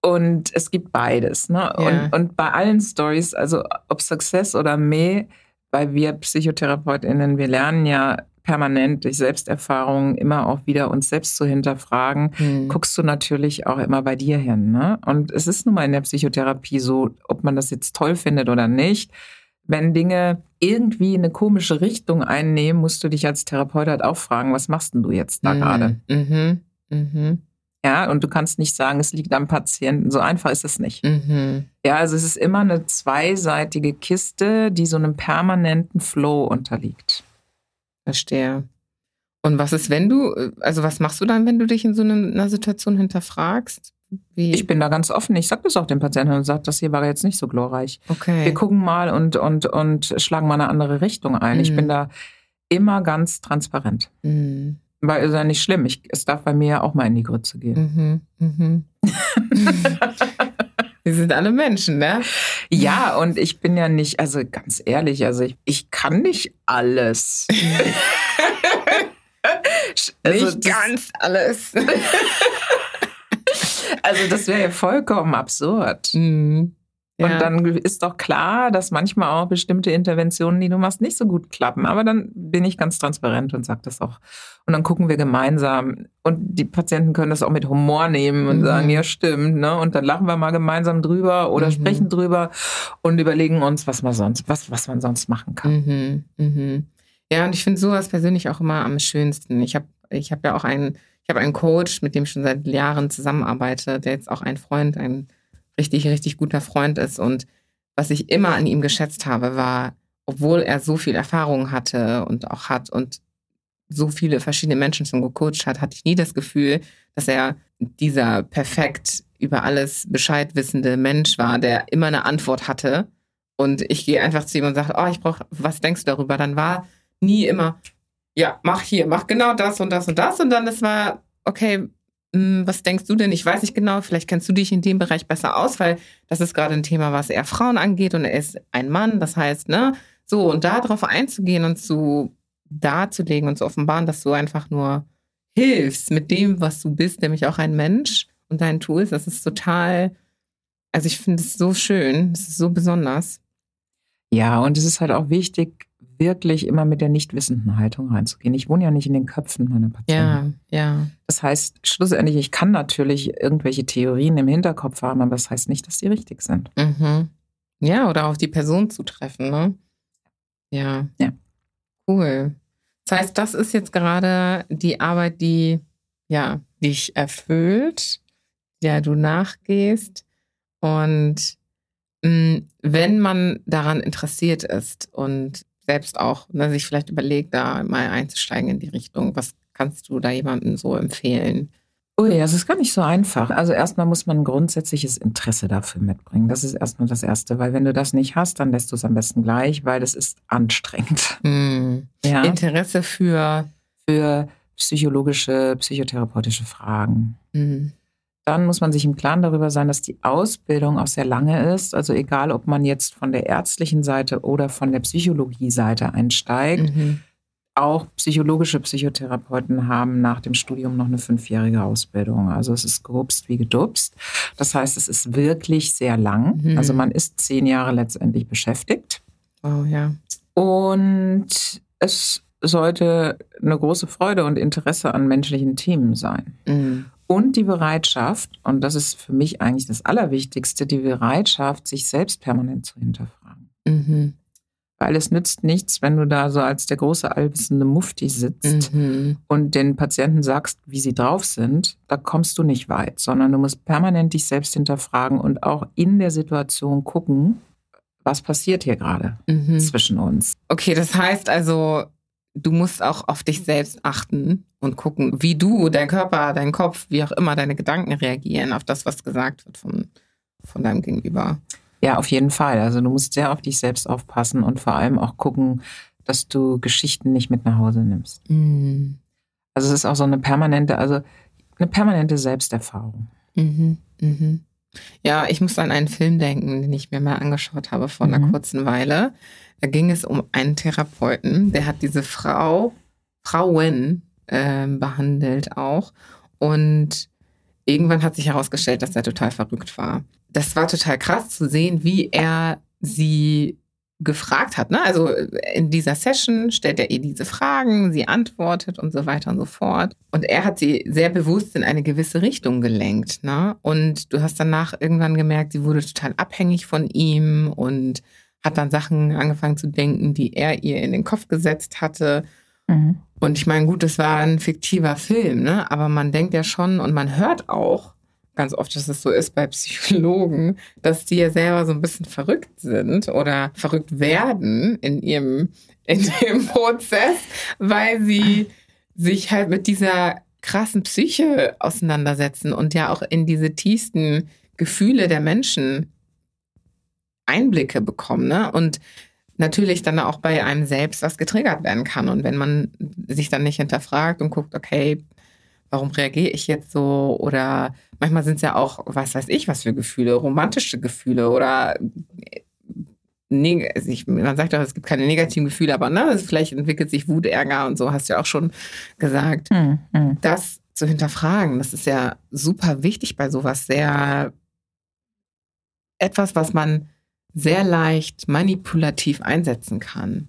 S1: Und es gibt beides. Ne? Ja. Und, und bei allen Stories, also ob Success oder May, weil wir PsychotherapeutInnen, wir lernen ja permanent durch Selbsterfahrung immer auch wieder uns selbst zu hinterfragen, hm. guckst du natürlich auch immer bei dir hin. Ne? Und es ist nun mal in der Psychotherapie so, ob man das jetzt toll findet oder nicht, wenn Dinge irgendwie eine komische Richtung einnehmen, musst du dich als Therapeut halt auch fragen, was machst denn du jetzt da mhm. gerade? Mhm. Mhm. Ja, und du kannst nicht sagen, es liegt am Patienten. So einfach ist es nicht. Mhm. Ja, also es ist immer eine zweiseitige Kiste, die so einem permanenten Flow unterliegt.
S2: Verstehe. Und was ist, wenn du, also was machst du dann, wenn du dich in so einer Situation hinterfragst?
S1: Wie? Ich bin da ganz offen. Ich sage das auch dem Patienten und sage, das hier war jetzt nicht so glorreich.
S2: Okay.
S1: Wir gucken mal und, und, und schlagen mal eine andere Richtung ein. Mhm. Ich bin da immer ganz transparent. Mhm. Weil ist ja nicht schlimm. Ich, es darf bei mir ja auch mal in die Grütze gehen. Mhm. Mhm.
S2: Wir sind alle Menschen, ne?
S1: Ja, und ich bin ja nicht, also ganz ehrlich, also ich, ich kann nicht alles.
S2: also nicht ganz alles.
S1: also das wäre ja vollkommen absurd. Mhm. Und dann ist doch klar, dass manchmal auch bestimmte Interventionen, die du machst, nicht so gut klappen. Aber dann bin ich ganz transparent und sage das auch. Und dann gucken wir gemeinsam. Und die Patienten können das auch mit Humor nehmen und mhm. sagen, ja, stimmt. Ne? Und dann lachen wir mal gemeinsam drüber oder mhm. sprechen drüber und überlegen uns, was man sonst, was, was man sonst machen kann. Mhm.
S2: mhm. Ja, und ich finde sowas persönlich auch immer am schönsten. Ich habe ich hab ja auch einen, ich habe einen Coach, mit dem ich schon seit Jahren zusammenarbeite, der jetzt auch ein Freund, ein richtig, richtig guter Freund ist. Und was ich immer an ihm geschätzt habe, war, obwohl er so viel Erfahrung hatte und auch hat und so viele verschiedene Menschen schon gecoacht hat, hatte ich nie das Gefühl, dass er dieser perfekt über alles Bescheid wissende Mensch war, der immer eine Antwort hatte. Und ich gehe einfach zu ihm und sage, oh, ich brauche, was denkst du darüber? Dann war nie immer, ja, mach hier, mach genau das und das und das. Und dann es war, okay, was denkst du denn? Ich weiß nicht genau, vielleicht kennst du dich in dem Bereich besser aus, weil das ist gerade ein Thema, was eher Frauen angeht und er ist ein Mann. Das heißt, ne, so und darauf einzugehen und zu darzulegen und zu offenbaren, dass du einfach nur hilfst mit dem, was du bist, nämlich auch ein Mensch und deinen Tools, das ist total, also ich finde es so schön, es ist so besonders.
S1: Ja, und es ist halt auch wichtig, wirklich immer mit der nicht wissenden Haltung reinzugehen. Ich wohne ja nicht in den Köpfen meiner
S2: Patienten. Ja, ja.
S1: Das heißt, schlussendlich, ich kann natürlich irgendwelche Theorien im Hinterkopf haben, aber das heißt nicht, dass sie richtig sind.
S2: Mhm. Ja, oder auf die Person zu treffen, ne? Ja. Ja. Cool. Das heißt, das ist jetzt gerade die Arbeit, die ja, dich erfüllt, der du nachgehst. Und mm, wenn man daran interessiert ist und selbst auch ne, sich vielleicht überlegt, da mal einzusteigen in die Richtung. Was kannst du da jemandem so empfehlen?
S1: Oh ja, es ist gar nicht so einfach. Also erstmal muss man ein grundsätzliches Interesse dafür mitbringen. Das ist erstmal das Erste, weil wenn du das nicht hast, dann lässt du es am besten gleich, weil das ist anstrengend.
S2: Hm. Ja? Interesse für
S1: für psychologische, psychotherapeutische Fragen. Mhm dann muss man sich im Klaren darüber sein, dass die Ausbildung auch sehr lange ist. Also egal, ob man jetzt von der ärztlichen Seite oder von der Psychologie-Seite einsteigt. Mhm. Auch psychologische Psychotherapeuten haben nach dem Studium noch eine fünfjährige Ausbildung. Also es ist gerupst wie gedupst. Das heißt, es ist wirklich sehr lang. Mhm. Also man ist zehn Jahre letztendlich beschäftigt.
S2: Oh ja.
S1: Und es sollte eine große Freude und Interesse an menschlichen Themen sein. Mhm. Und die Bereitschaft, und das ist für mich eigentlich das Allerwichtigste, die Bereitschaft, sich selbst permanent zu hinterfragen. Mhm. Weil es nützt nichts, wenn du da so als der große allwissende Mufti sitzt mhm. und den Patienten sagst, wie sie drauf sind. Da kommst du nicht weit, sondern du musst permanent dich selbst hinterfragen und auch in der Situation gucken, was passiert hier gerade mhm. zwischen uns.
S2: Okay, das heißt also, du musst auch auf dich selbst achten und gucken, wie du, dein Körper, dein Kopf, wie auch immer deine Gedanken reagieren auf das, was gesagt wird von, von deinem Gegenüber.
S1: Ja, auf jeden Fall. Also du musst sehr auf dich selbst aufpassen und vor allem auch gucken, dass du Geschichten nicht mit nach Hause nimmst. Mhm. Also es ist auch so eine permanente, also eine permanente Selbsterfahrung.
S2: Mhm, mhm. Ja, ich muss an einen Film denken, den ich mir mal angeschaut habe vor einer
S1: Mhm.
S2: kurzen Weile. Da ging es um einen Therapeuten, der hat diese Frau, Frauen ähm, behandelt auch. Und irgendwann hat sich herausgestellt, dass er total verrückt war. Das war total krass zu sehen, wie er sie gefragt hat. Ne? Also in dieser Session stellt er ihr diese Fragen, sie antwortet und so weiter und so fort. Und er hat sie sehr bewusst in eine gewisse Richtung gelenkt. Ne? Und du hast danach irgendwann gemerkt, sie wurde total abhängig von ihm und hat dann Sachen angefangen zu denken, die er ihr in den Kopf gesetzt hatte.
S1: Mhm.
S2: Und ich meine, gut, das war ein fiktiver Film, ne? aber man denkt ja schon und man hört auch ganz oft, dass es so ist bei Psychologen, dass die ja selber so ein bisschen verrückt sind oder verrückt werden in ihrem in dem Prozess, weil sie sich halt mit dieser krassen Psyche auseinandersetzen und ja auch in diese tiefsten Gefühle der Menschen Einblicke bekommen, ne? Und natürlich dann auch bei einem selbst was getriggert werden kann. Und wenn man sich dann nicht hinterfragt und guckt, okay, warum reagiere ich jetzt so? Oder manchmal sind es ja auch, was weiß ich, was für Gefühle, romantische Gefühle oder neg- also man sagt doch, es gibt keine negativen Gefühle, aber ne, also vielleicht entwickelt sich Wut, Ärger und so, hast du ja auch schon gesagt.
S1: Mhm. Mhm.
S2: Das zu hinterfragen, das ist ja super wichtig bei sowas, sehr etwas, was man sehr leicht manipulativ einsetzen kann.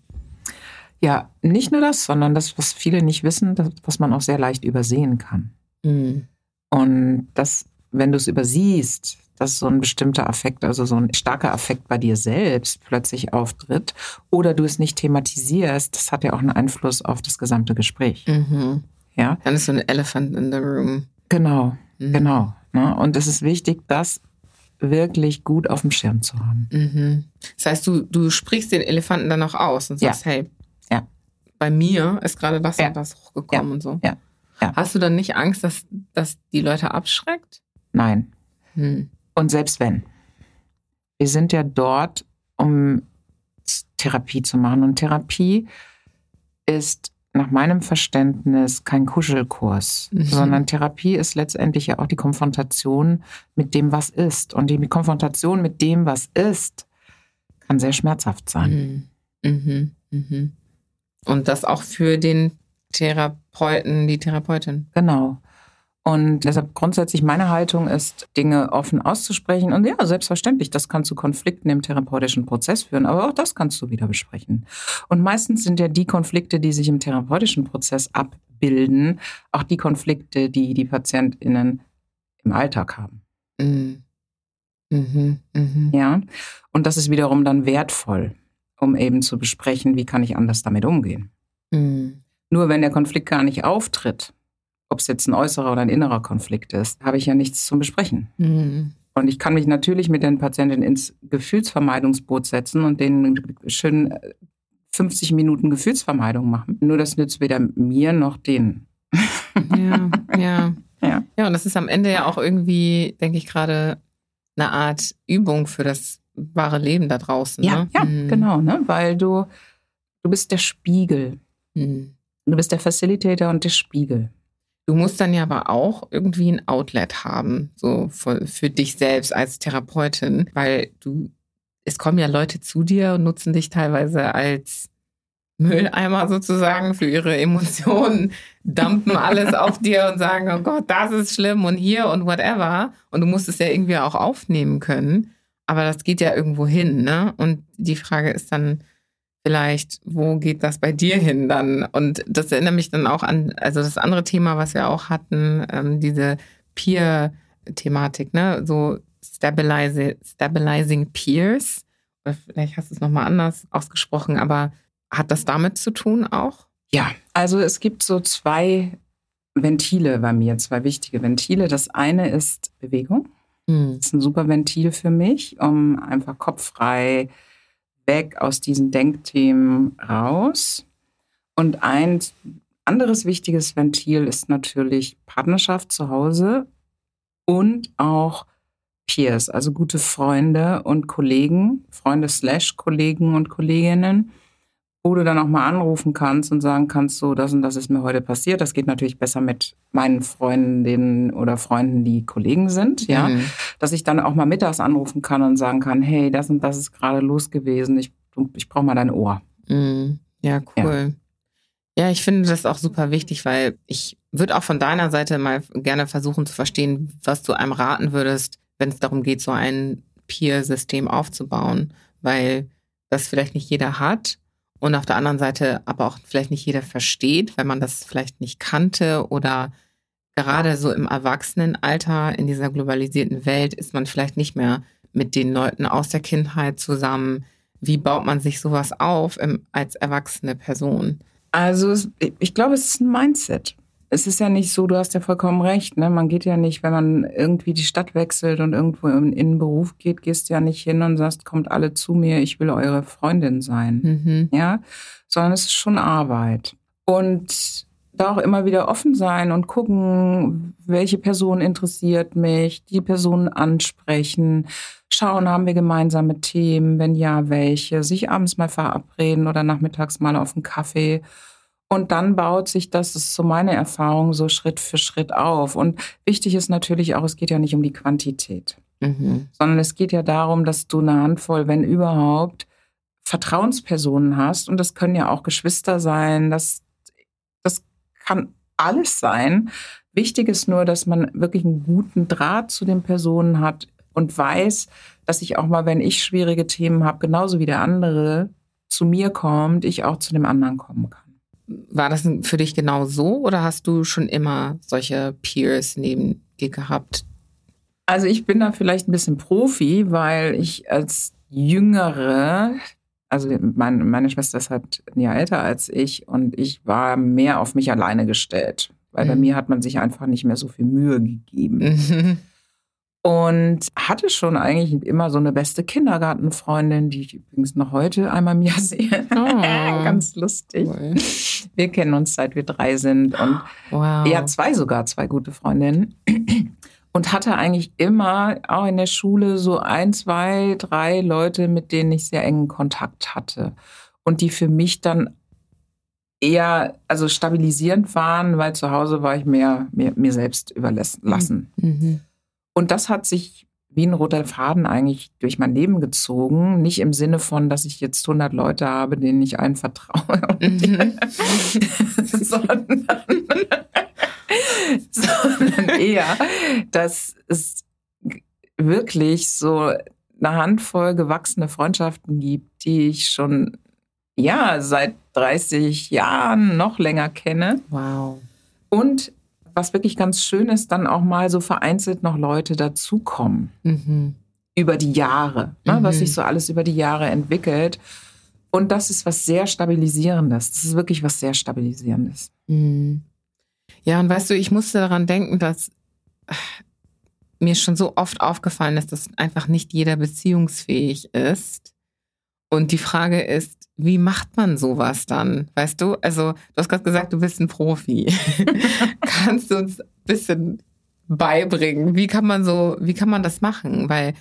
S1: Ja, nicht nur das, sondern das, was viele nicht wissen, das, was man auch sehr leicht übersehen kann.
S2: Mhm.
S1: Und das, wenn du es übersiehst, dass so ein bestimmter Affekt, also so ein starker Affekt bei dir selbst plötzlich auftritt oder du es nicht thematisierst, das hat ja auch einen Einfluss auf das gesamte Gespräch.
S2: Mhm.
S1: Ja,
S2: Dann ist so ein Elephant in the room.
S1: genau,
S2: Mhm.
S1: genau. Ne? Und es ist wichtig, das wirklich gut auf dem Schirm zu haben.
S2: Mhm. Das heißt, du, du sprichst den Elefanten dann auch aus und sagst, hey,
S1: Ja.
S2: bei mir ist gerade das
S1: Ja.
S2: und das hochgekommen und so.
S1: Ja. Ja.
S2: Hast du dann nicht Angst, dass, dass die Leute abschreckt?
S1: Nein.
S2: Hm.
S1: Und selbst wenn. Wir sind ja dort, um Therapie zu machen. Und Therapie ist nach meinem Verständnis kein Kuschelkurs,
S2: Mhm.
S1: sondern Therapie ist letztendlich ja auch die Konfrontation mit dem, was ist. Und die Konfrontation mit dem, was ist, kann sehr schmerzhaft sein.
S2: Mhm. Mhm. Mhm. Und das auch für den Therapeuten, die Therapeutin.
S1: Genau. Und deshalb grundsätzlich meine Haltung ist, Dinge offen auszusprechen. Und ja, selbstverständlich, das kann zu Konflikten im therapeutischen Prozess führen, aber auch das kannst du wieder besprechen. Und meistens sind ja die Konflikte, die sich im therapeutischen Prozess abbilden, auch die Konflikte, die die PatientInnen im Alltag haben.
S2: Mhm. Mhm. Mhm.
S1: Ja. Und das ist wiederum dann wertvoll, um eben zu besprechen, wie kann ich anders damit umgehen.
S2: Mhm.
S1: Nur wenn der Konflikt gar nicht auftritt, ob es jetzt ein äußerer oder ein innerer Konflikt ist, habe ich ja nichts zum Besprechen.
S2: Mhm.
S1: Und ich kann mich natürlich mit den Patientinnen ins Gefühlsvermeidungsboot setzen und denen schön äh, 50 Minuten Gefühlsvermeidung machen. Nur das nützt weder mir noch denen.
S2: Ja, ja.
S1: Ja.
S2: Ja, und das ist am Ende ja auch irgendwie, denke ich gerade, eine Art Übung für das wahre Leben da draußen.
S1: Ja,
S2: ne?
S1: ja,
S2: Mhm.
S1: genau, ne? Weil du, du bist der Spiegel.
S2: Mhm.
S1: Du bist der Facilitator und der Spiegel.
S2: Du musst dann ja aber auch irgendwie ein Outlet haben, so für, für dich selbst als Therapeutin, weil du, es kommen ja Leute zu dir und nutzen dich teilweise als Mülleimer sozusagen für ihre Emotionen, dumpen alles auf dir und sagen, oh Gott, das ist schlimm und hier und whatever. Und du musst es ja irgendwie auch aufnehmen können. Aber das geht ja irgendwo hin, ne? Und die Frage ist dann vielleicht, wo geht das bei dir hin dann? Und das erinnert mich dann auch an, also das andere Thema, was wir auch hatten, ähm, diese Peer-Thematik, ne? So stabilize, stabilizing Peers. Oder vielleicht hast du es nochmal anders ausgesprochen, aber hat das damit zu tun auch?
S1: Ja, also es gibt so zwei Ventile bei mir, zwei wichtige Ventile. Das eine ist Bewegung.
S2: Hm.
S1: Das ist ein super Ventil für mich, um einfach kopffrei weg aus diesen Denkthemen raus. Und ein anderes wichtiges Ventil ist natürlich Partnerschaft zu Hause und auch Peers, also gute Freunde und Kollegen, Freunde slash Kollegen und Kolleginnen, wo du dann auch mal anrufen kannst und sagen kannst, so, das und das ist mir heute passiert. Das geht natürlich besser mit meinen Freundinnen oder Freunden, die Kollegen sind, ja. Mhm. Dass ich dann auch mal mittags anrufen kann und sagen kann, hey, das und das ist gerade los gewesen. Ich, ich brauche mal dein Ohr.
S2: Mhm. Ja, cool. Ja. ja, ich finde das auch super wichtig, weil ich würde auch von deiner Seite mal gerne versuchen zu verstehen, was du einem raten würdest, wenn es darum geht, so ein Peer-System aufzubauen, weil das vielleicht nicht jeder hat und auf der anderen Seite aber auch vielleicht nicht jeder versteht, wenn man das vielleicht nicht kannte oder gerade so im Erwachsenenalter in dieser globalisierten Welt ist man vielleicht nicht mehr mit den Leuten aus der Kindheit zusammen. Wie baut man sich sowas auf im, als erwachsene Person?
S1: Also ich glaube, es ist ein Mindset es ist ja nicht so, du hast ja vollkommen recht, ne? Man geht ja nicht, wenn man irgendwie die Stadt wechselt und irgendwo in, in den Beruf geht, gehst ja nicht hin und sagst, kommt alle zu mir, ich will eure Freundin sein. Mhm. Ja, sondern es ist schon Arbeit. Und da auch immer wieder offen sein und gucken, welche Person interessiert mich, die Person ansprechen, schauen, haben wir gemeinsame Themen, wenn ja, welche, sich abends mal verabreden oder nachmittags mal auf einen Kaffee und dann baut sich das, das ist so meine Erfahrung, so Schritt für Schritt auf. Und wichtig ist natürlich auch, es geht ja nicht um die Quantität, mhm. sondern es geht ja darum, dass du eine Handvoll, wenn überhaupt, Vertrauenspersonen hast. Und das können ja auch Geschwister sein. Das, das kann alles sein. Wichtig ist nur, dass man wirklich einen guten Draht zu den Personen hat und weiß, dass ich auch mal, wenn ich schwierige Themen habe, genauso wie der andere zu mir kommt, ich auch zu dem anderen kommen kann.
S2: War das für dich genau so oder hast du schon immer solche Peers neben dir gehabt?
S1: Also ich bin da vielleicht ein bisschen Profi, weil ich als Jüngere, also meine, meine Schwester ist halt ein Jahr älter als ich und ich war mehr auf mich alleine gestellt, weil mhm. bei mir hat man sich einfach nicht mehr so viel Mühe gegeben. Mhm und hatte schon eigentlich immer so eine beste Kindergartenfreundin, die ich übrigens noch heute einmal im Jahr sehe. Oh. Ganz lustig. Cool. Wir kennen uns seit wir drei sind und wow. ja, zwei sogar, zwei gute Freundinnen. Und hatte eigentlich immer auch in der Schule so ein, zwei, drei Leute, mit denen ich sehr engen Kontakt hatte. Und die für mich dann eher also stabilisierend waren, weil zu Hause war ich mehr mir, mir selbst überlassen. Mhm. Und das hat sich wie ein roter Faden eigentlich durch mein Leben gezogen. Nicht im Sinne von, dass ich jetzt 100 Leute habe, denen ich allen vertraue, mhm. sondern, sondern eher, dass es wirklich so eine Handvoll gewachsene Freundschaften gibt, die ich schon ja seit 30 Jahren noch länger kenne.
S2: Wow.
S1: Und was wirklich ganz schön ist, dann auch mal so vereinzelt noch Leute dazukommen. Mhm. Über die Jahre, ne, mhm. was sich so alles über die Jahre entwickelt. Und das ist was sehr Stabilisierendes. Das ist wirklich was sehr Stabilisierendes. Mhm.
S2: Ja, und weißt du, ich musste daran denken, dass mir schon so oft aufgefallen ist, dass einfach nicht jeder beziehungsfähig ist. Und die Frage ist, wie macht man sowas dann? Weißt du, also du hast gerade gesagt, du bist ein Profi. Kannst du uns ein bisschen beibringen? Wie kann man so, wie kann man das machen? Weil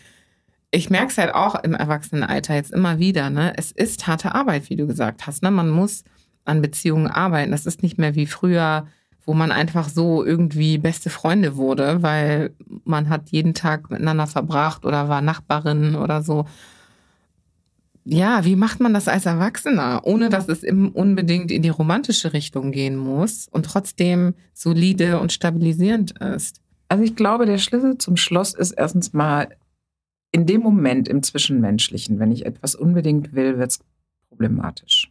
S2: ich merke es halt auch im Erwachsenenalter jetzt immer wieder, ne? Es ist harte Arbeit, wie du gesagt hast. Ne? Man muss an Beziehungen arbeiten. Das ist nicht mehr wie früher, wo man einfach so irgendwie beste Freunde wurde, weil man hat jeden Tag miteinander verbracht oder war Nachbarin oder so ja, wie macht man das als Erwachsener, ohne dass es unbedingt in die romantische Richtung gehen muss und trotzdem solide und stabilisierend ist?
S1: Also ich glaube, der Schlüssel zum Schloss ist erstens mal in dem Moment im Zwischenmenschlichen, wenn ich etwas unbedingt will, wird es problematisch.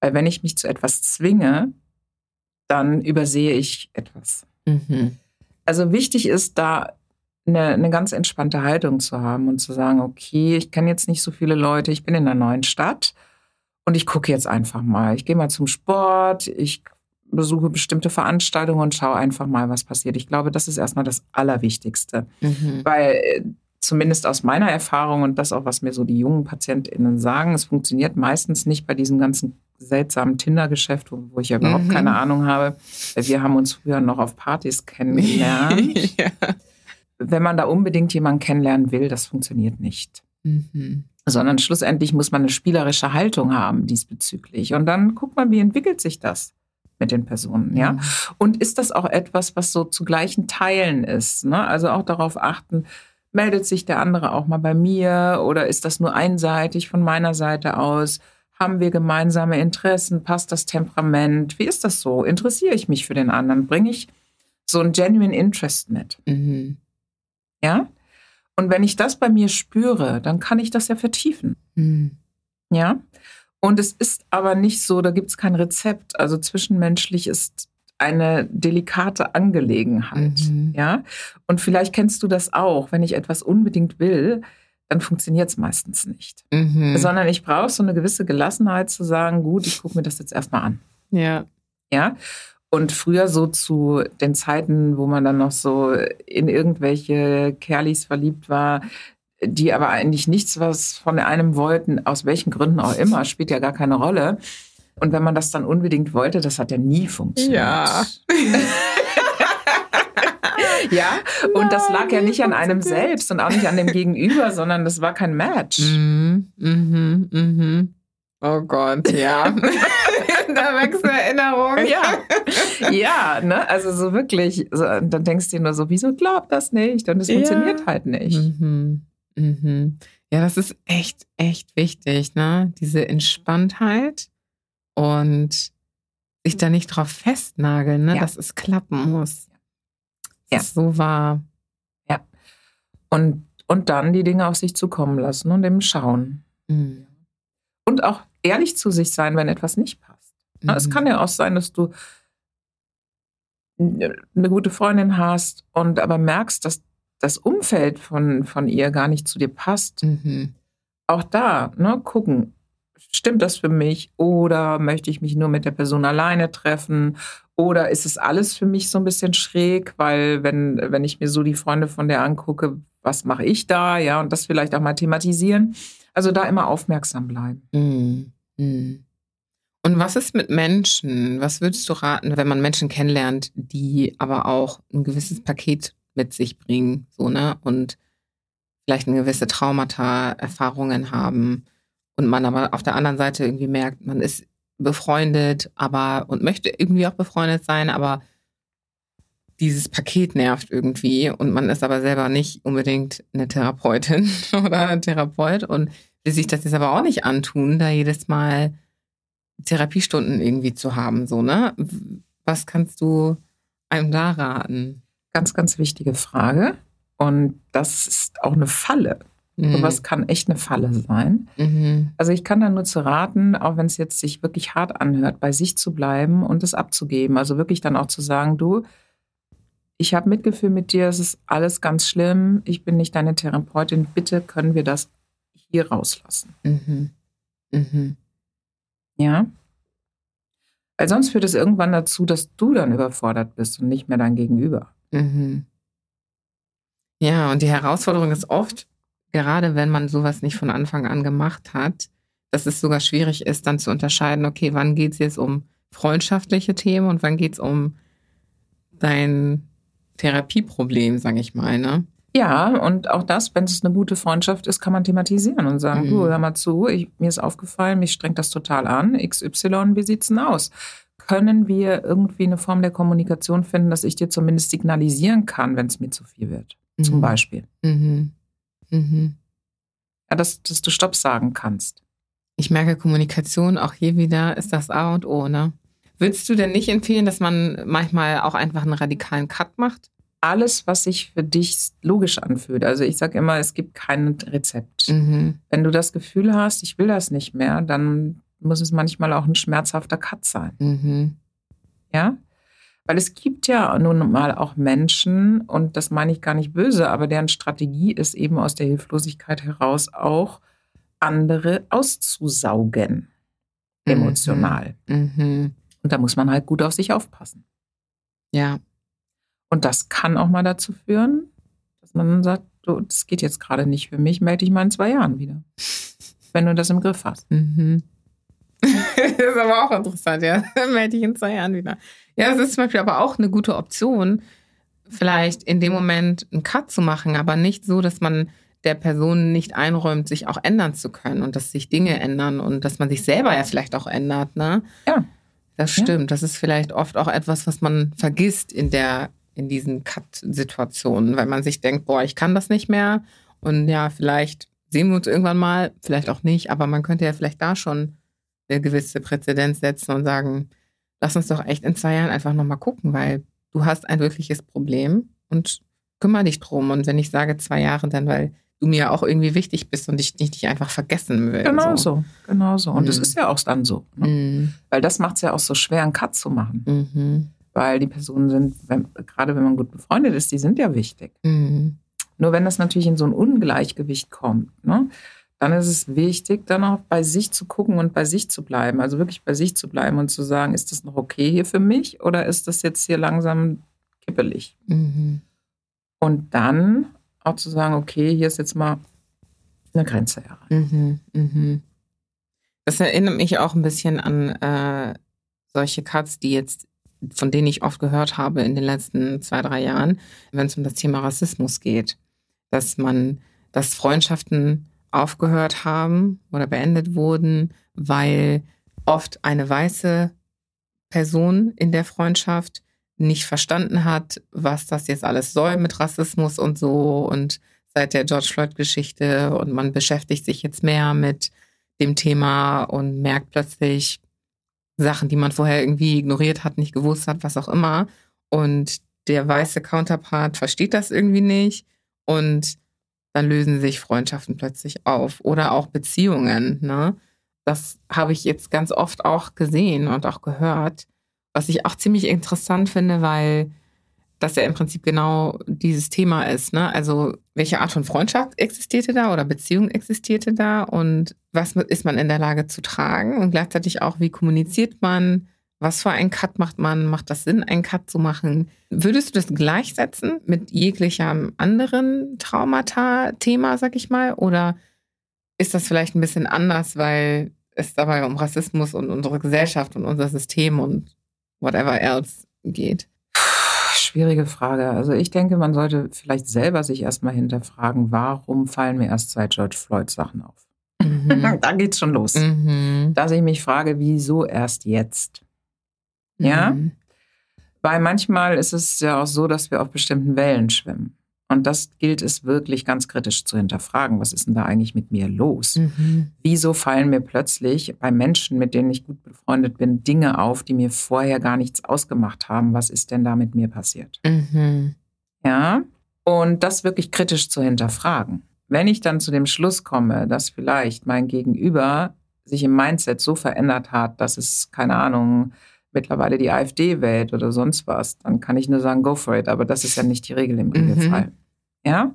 S1: Weil wenn ich mich zu etwas zwinge, dann übersehe ich etwas. Mhm. Also wichtig ist da eine, eine ganz entspannte Haltung zu haben und zu sagen, okay, ich kenne jetzt nicht so viele Leute, ich bin in einer neuen Stadt und ich gucke jetzt einfach mal. Ich gehe mal zum Sport, ich besuche bestimmte Veranstaltungen und schaue einfach mal, was passiert. Ich glaube, das ist erstmal das Allerwichtigste, mhm. weil äh, zumindest aus meiner Erfahrung und das auch, was mir so die jungen PatientInnen sagen, es funktioniert meistens nicht bei diesem ganzen seltsamen Tinder-Geschäft, wo, wo, ich ja überhaupt mhm. keine Ahnung habe. Wir haben uns früher noch auf Partys kennengelernt. ja wenn man da unbedingt jemanden kennenlernen will, das funktioniert nicht. Mhm. sondern schlussendlich muss man eine spielerische Haltung haben diesbezüglich. Und dann guckt man, wie entwickelt sich das mit den Personen, ja? Mhm. Und ist das auch etwas, was so zu gleichen Teilen ist? Ne? Also auch darauf achten, meldet sich der andere auch mal bei mir oder ist das nur einseitig von meiner Seite aus? Haben wir gemeinsame Interessen? Passt das Temperament? Wie ist das so? Interessiere ich mich für den anderen? Bringe ich so ein genuine Interest mit? Mhm. Ja? Und wenn ich das bei mir spüre, dann kann ich das ja vertiefen. Mhm. Ja? Und es ist aber nicht so, da gibt es kein Rezept. Also zwischenmenschlich ist eine delikate Angelegenheit. Mhm. Ja? Und vielleicht kennst du das auch, wenn ich etwas unbedingt will, dann funktioniert es meistens nicht. Mhm. Sondern ich brauche so eine gewisse Gelassenheit zu sagen, gut, ich gucke mir das jetzt erstmal an.
S2: Ja.
S1: Ja. Und früher so zu den Zeiten, wo man dann noch so in irgendwelche Kerlis verliebt war, die aber eigentlich nichts was von einem wollten, aus welchen Gründen auch immer, spielt ja gar keine Rolle. Und wenn man das dann unbedingt wollte, das hat ja nie funktioniert.
S2: Ja.
S1: ja, und das lag ja nicht an einem selbst und auch nicht an dem Gegenüber, sondern das war kein Match.
S2: Mhm, mhm, mhm. Oh Gott, ja. da wächst eine Erinnerung.
S1: Ja. Ja, ne? Also so wirklich. So, dann denkst du dir nur so, wieso glaubt das nicht? Und es ja. funktioniert halt nicht.
S2: Mhm. Mhm. Ja, das ist echt, echt wichtig, ne? Diese Entspanntheit und sich da nicht drauf festnageln, ne? Ja. dass es klappen muss.
S1: Ja. so wahr. Ja. Und, und dann die Dinge auf sich zukommen lassen und eben schauen. Mhm. Und auch ehrlich zu sich sein, wenn etwas nicht passt. Mhm. Es kann ja auch sein, dass du eine gute Freundin hast und aber merkst, dass das Umfeld von, von ihr gar nicht zu dir passt. Mhm. Auch da, ne, gucken, stimmt das für mich oder möchte ich mich nur mit der Person alleine treffen oder ist es alles für mich so ein bisschen schräg, weil wenn, wenn ich mir so die Freunde von der angucke, was mache ich da, ja, und das vielleicht auch mal thematisieren. Also da immer aufmerksam bleiben. Mhm.
S2: Mhm. Und was ist mit Menschen? Was würdest du raten, wenn man Menschen kennenlernt, die aber auch ein gewisses Paket mit sich bringen, so, ne? Und vielleicht eine gewisse Traumata, Erfahrungen haben und man aber auf der anderen Seite irgendwie merkt, man ist befreundet, aber und möchte irgendwie auch befreundet sein, aber dieses Paket nervt irgendwie und man ist aber selber nicht unbedingt eine Therapeutin oder ein Therapeut und will sich das jetzt aber auch nicht antun, da jedes Mal Therapiestunden irgendwie zu haben, so, ne? Was kannst du einem da raten?
S1: Ganz, ganz wichtige Frage. Und das ist auch eine Falle. Mhm. Sowas kann echt eine Falle sein. Mhm. Also ich kann da nur zu raten, auch wenn es jetzt sich wirklich hart anhört, bei sich zu bleiben und es abzugeben. Also wirklich dann auch zu sagen, du, ich habe Mitgefühl mit dir, es ist alles ganz schlimm, ich bin nicht deine Therapeutin, bitte können wir das hier rauslassen. Mhm. Mhm. Ja. Weil sonst führt es irgendwann dazu, dass du dann überfordert bist und nicht mehr dein Gegenüber. Mhm.
S2: Ja, und die Herausforderung ist oft, gerade wenn man sowas nicht von Anfang an gemacht hat, dass es sogar schwierig ist, dann zu unterscheiden, okay, wann geht es jetzt um freundschaftliche Themen und wann geht es um dein Therapieproblem, sage ich mal. Ne?
S1: Ja, und auch das, wenn es eine gute Freundschaft ist, kann man thematisieren und sagen, mhm. du, hör mal zu, ich, mir ist aufgefallen, mich strengt das total an, XY, wie sieht's denn aus? Können wir irgendwie eine Form der Kommunikation finden, dass ich dir zumindest signalisieren kann, wenn es mir zu viel wird? Mhm. Zum Beispiel. Mhm. Mhm. Ja, dass, dass du Stopp sagen kannst.
S2: Ich merke, Kommunikation auch hier wieder ist das A und O, ne? Würdest du denn nicht empfehlen, dass man manchmal auch einfach einen radikalen Cut macht?
S1: Alles, was sich für dich logisch anfühlt. Also ich sage immer, es gibt kein Rezept. Mhm. Wenn du das Gefühl hast, ich will das nicht mehr, dann muss es manchmal auch ein schmerzhafter Cut sein. Mhm. Ja? Weil es gibt ja nun mal auch Menschen, und das meine ich gar nicht böse, aber deren Strategie ist eben aus der Hilflosigkeit heraus auch andere auszusaugen, mhm. emotional. Mhm. Und da muss man halt gut auf sich aufpassen.
S2: Ja.
S1: Und das kann auch mal dazu führen, dass man dann sagt, du, das geht jetzt gerade nicht für mich, melde dich mal in zwei Jahren wieder. Wenn du das im Griff hast. Mhm.
S2: das ist aber auch interessant, ja. melde dich in zwei Jahren wieder. Ja, es ist zum Beispiel aber auch eine gute Option, vielleicht in dem Moment einen Cut zu machen, aber nicht so, dass man der Person nicht einräumt, sich auch ändern zu können und dass sich Dinge ändern und dass man sich selber ja vielleicht auch ändert. Ne?
S1: Ja.
S2: Das stimmt. Ja. Das ist vielleicht oft auch etwas, was man vergisst in der in diesen Cut-Situationen, weil man sich denkt, boah, ich kann das nicht mehr. Und ja, vielleicht sehen wir uns irgendwann mal, vielleicht auch nicht, aber man könnte ja vielleicht da schon eine gewisse Präzedenz setzen und sagen, lass uns doch echt in zwei Jahren einfach nochmal gucken, weil du hast ein wirkliches Problem und kümmere dich drum. Und wenn ich sage zwei Jahre, dann weil du mir auch irgendwie wichtig bist und ich dich nicht einfach vergessen will.
S1: Genau so, so genau so. Und es mhm. ist ja auch dann so. Ne? Mhm. Weil das macht es ja auch so schwer, einen Cut zu machen. Mhm. Weil die Personen sind, wenn, gerade wenn man gut befreundet ist, die sind ja wichtig. Mhm. Nur wenn das natürlich in so ein Ungleichgewicht kommt, ne, dann ist es wichtig, dann auch bei sich zu gucken und bei sich zu bleiben. Also wirklich bei sich zu bleiben und zu sagen, ist das noch okay hier für mich oder ist das jetzt hier langsam kippelig? Mhm. Und dann auch zu sagen, okay, hier ist jetzt mal eine Grenze erreicht. Mhm,
S2: mhm. Das erinnert mich auch ein bisschen an äh, solche Cuts, die jetzt, von denen ich oft gehört habe in den letzten zwei, drei Jahren, wenn es um das Thema Rassismus geht. Dass man, dass Freundschaften aufgehört haben oder beendet wurden, weil oft eine weiße Person in der Freundschaft nicht verstanden hat, was das jetzt alles soll mit Rassismus und so und seit der George Floyd-Geschichte und man beschäftigt sich jetzt mehr mit dem Thema und merkt plötzlich Sachen, die man vorher irgendwie ignoriert hat, nicht gewusst hat, was auch immer. Und der weiße Counterpart versteht das irgendwie nicht und dann lösen sich Freundschaften plötzlich auf oder auch Beziehungen. Ne? Das habe ich jetzt ganz oft auch gesehen und auch gehört, was ich auch ziemlich interessant finde, weil das ja im Prinzip genau dieses Thema ist. Ne? Also welche Art von Freundschaft existierte da oder Beziehung existierte da und was ist man in der Lage zu tragen und gleichzeitig auch, wie kommuniziert man, was für einen Cut macht man, macht das Sinn, einen Cut zu machen? Würdest du das gleichsetzen mit jeglichem anderen Traumata-Thema, sag ich mal, oder ist das vielleicht ein bisschen anders, weil es dabei um Rassismus und unsere Gesellschaft und unser System und whatever else geht?
S1: Schwierige Frage. Also ich denke, man sollte vielleicht selber sich erstmal hinterfragen, warum fallen mir erst seit George Floyd Sachen auf? Mhm. da geht's schon los. Mhm. Dass ich mich frage, wieso erst jetzt? Ja? Mhm. Weil manchmal ist es ja auch so, dass wir auf bestimmten Wellen schwimmen. Und das gilt es wirklich ganz kritisch zu hinterfragen. Was ist denn da eigentlich mit mir los? Mhm. Wieso fallen mir plötzlich bei Menschen, mit denen ich gut befreundet bin, Dinge auf, die mir vorher gar nichts ausgemacht haben? Was ist denn da mit mir passiert? Mhm. Ja. Und das wirklich kritisch zu hinterfragen. Wenn ich dann zu dem Schluss komme, dass vielleicht mein Gegenüber sich im Mindset so verändert hat, dass es, keine Ahnung, mittlerweile die AfD wählt oder sonst was, dann kann ich nur sagen, go for it. Aber das ist ja nicht die Regel im Regelfall. Mhm. Ja?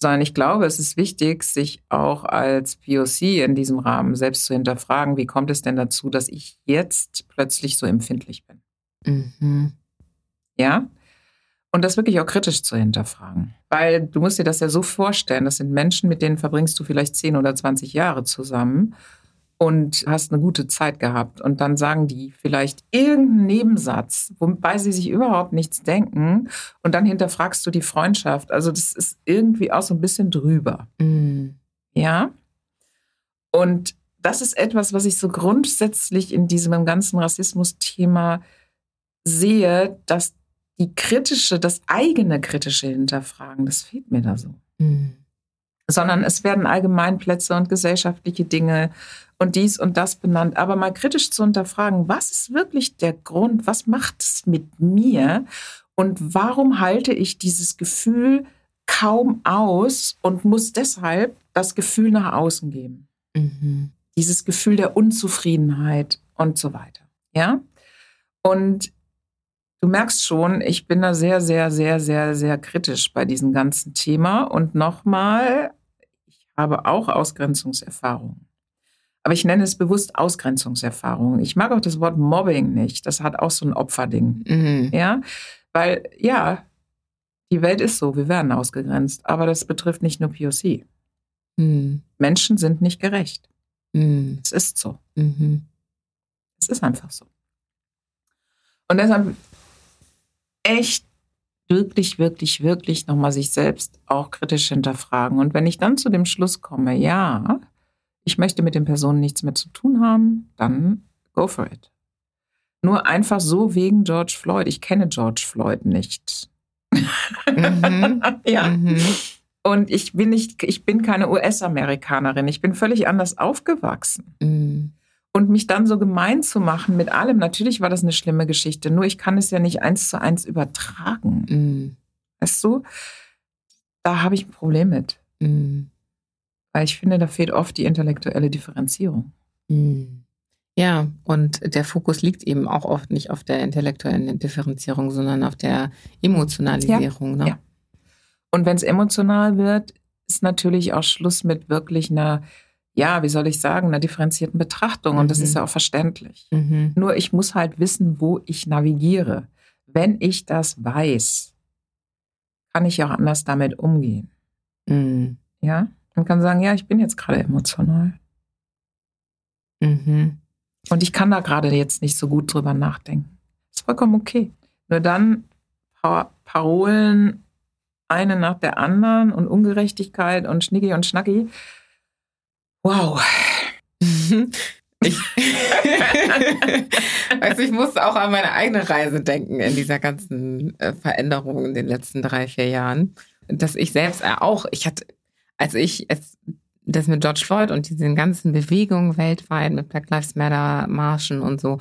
S1: Sondern ich glaube, es ist wichtig, sich auch als POC in diesem Rahmen selbst zu hinterfragen, wie kommt es denn dazu, dass ich jetzt plötzlich so empfindlich bin? Mhm. Ja? Und das wirklich auch kritisch zu hinterfragen. Weil du musst dir das ja so vorstellen, das sind Menschen, mit denen verbringst du vielleicht 10 oder 20 Jahre zusammen und hast eine gute Zeit gehabt. Und dann sagen die vielleicht irgendeinen Nebensatz, wobei sie sich überhaupt nichts denken. Und dann hinterfragst du die Freundschaft. Also das ist irgendwie auch so ein bisschen drüber. Mhm. Ja. Und das ist etwas, was ich so grundsätzlich in diesem ganzen Rassismus-Thema sehe, dass die kritische, das eigene kritische Hinterfragen, das fehlt mir da so. Mhm sondern es werden Allgemeinplätze und gesellschaftliche Dinge und dies und das benannt. Aber mal kritisch zu hinterfragen, was ist wirklich der Grund, was macht es mit mir und warum halte ich dieses Gefühl kaum aus und muss deshalb das Gefühl nach außen geben. Mhm. Dieses Gefühl der Unzufriedenheit und so weiter. Ja? Und du merkst schon, ich bin da sehr, sehr, sehr, sehr, sehr kritisch bei diesem ganzen Thema. Und nochmal, habe auch Ausgrenzungserfahrungen. Aber ich nenne es bewusst Ausgrenzungserfahrung. Ich mag auch das Wort Mobbing nicht. Das hat auch so ein Opferding. Mhm. Ja, weil ja, die Welt ist so, wir werden ausgegrenzt. Aber das betrifft nicht nur POC. Mhm. Menschen sind nicht gerecht. Mhm. Es ist so. Mhm. Es ist einfach so. Und deshalb echt wirklich, wirklich, wirklich nochmal sich selbst auch kritisch hinterfragen. Und wenn ich dann zu dem Schluss komme, ja, ich möchte mit den Personen nichts mehr zu tun haben, dann go for it. Nur einfach so wegen George Floyd. Ich kenne George Floyd nicht. Mhm. ja. Mhm. Und ich bin nicht, ich bin keine US-Amerikanerin. Ich bin völlig anders aufgewachsen. Mhm. Und mich dann so gemein zu machen mit allem, natürlich war das eine schlimme Geschichte, nur ich kann es ja nicht eins zu eins übertragen. Mhm. Weißt du? Da habe ich ein Problem mit. Mhm. Weil ich finde, da fehlt oft die intellektuelle Differenzierung.
S2: Mhm. Ja, und der Fokus liegt eben auch oft nicht auf der intellektuellen Differenzierung, sondern auf der Emotionalisierung. Ja. Ne? ja.
S1: Und wenn es emotional wird, ist natürlich auch Schluss mit wirklich einer, ja, wie soll ich sagen, einer differenzierten Betrachtung. Und mhm. das ist mhm. ja auch verständlich. Mhm. Nur ich muss halt wissen, wo ich navigiere. Wenn ich das weiß, kann ich auch anders damit umgehen. Mhm. Ja, man kann sagen, ja, ich bin jetzt gerade emotional. Mhm. Und ich kann da gerade jetzt nicht so gut drüber nachdenken. Ist vollkommen okay. Nur dann Parolen eine nach der anderen und Ungerechtigkeit und Schnicki und Schnacki. Wow.
S2: Ich, also ich muss auch an meine eigene Reise denken in dieser ganzen äh, Veränderung in den letzten drei, vier Jahren. Dass ich selbst auch, ich hatte, als ich es, das mit George Floyd und diesen ganzen Bewegungen weltweit mit Black Lives Matter Marschen und so,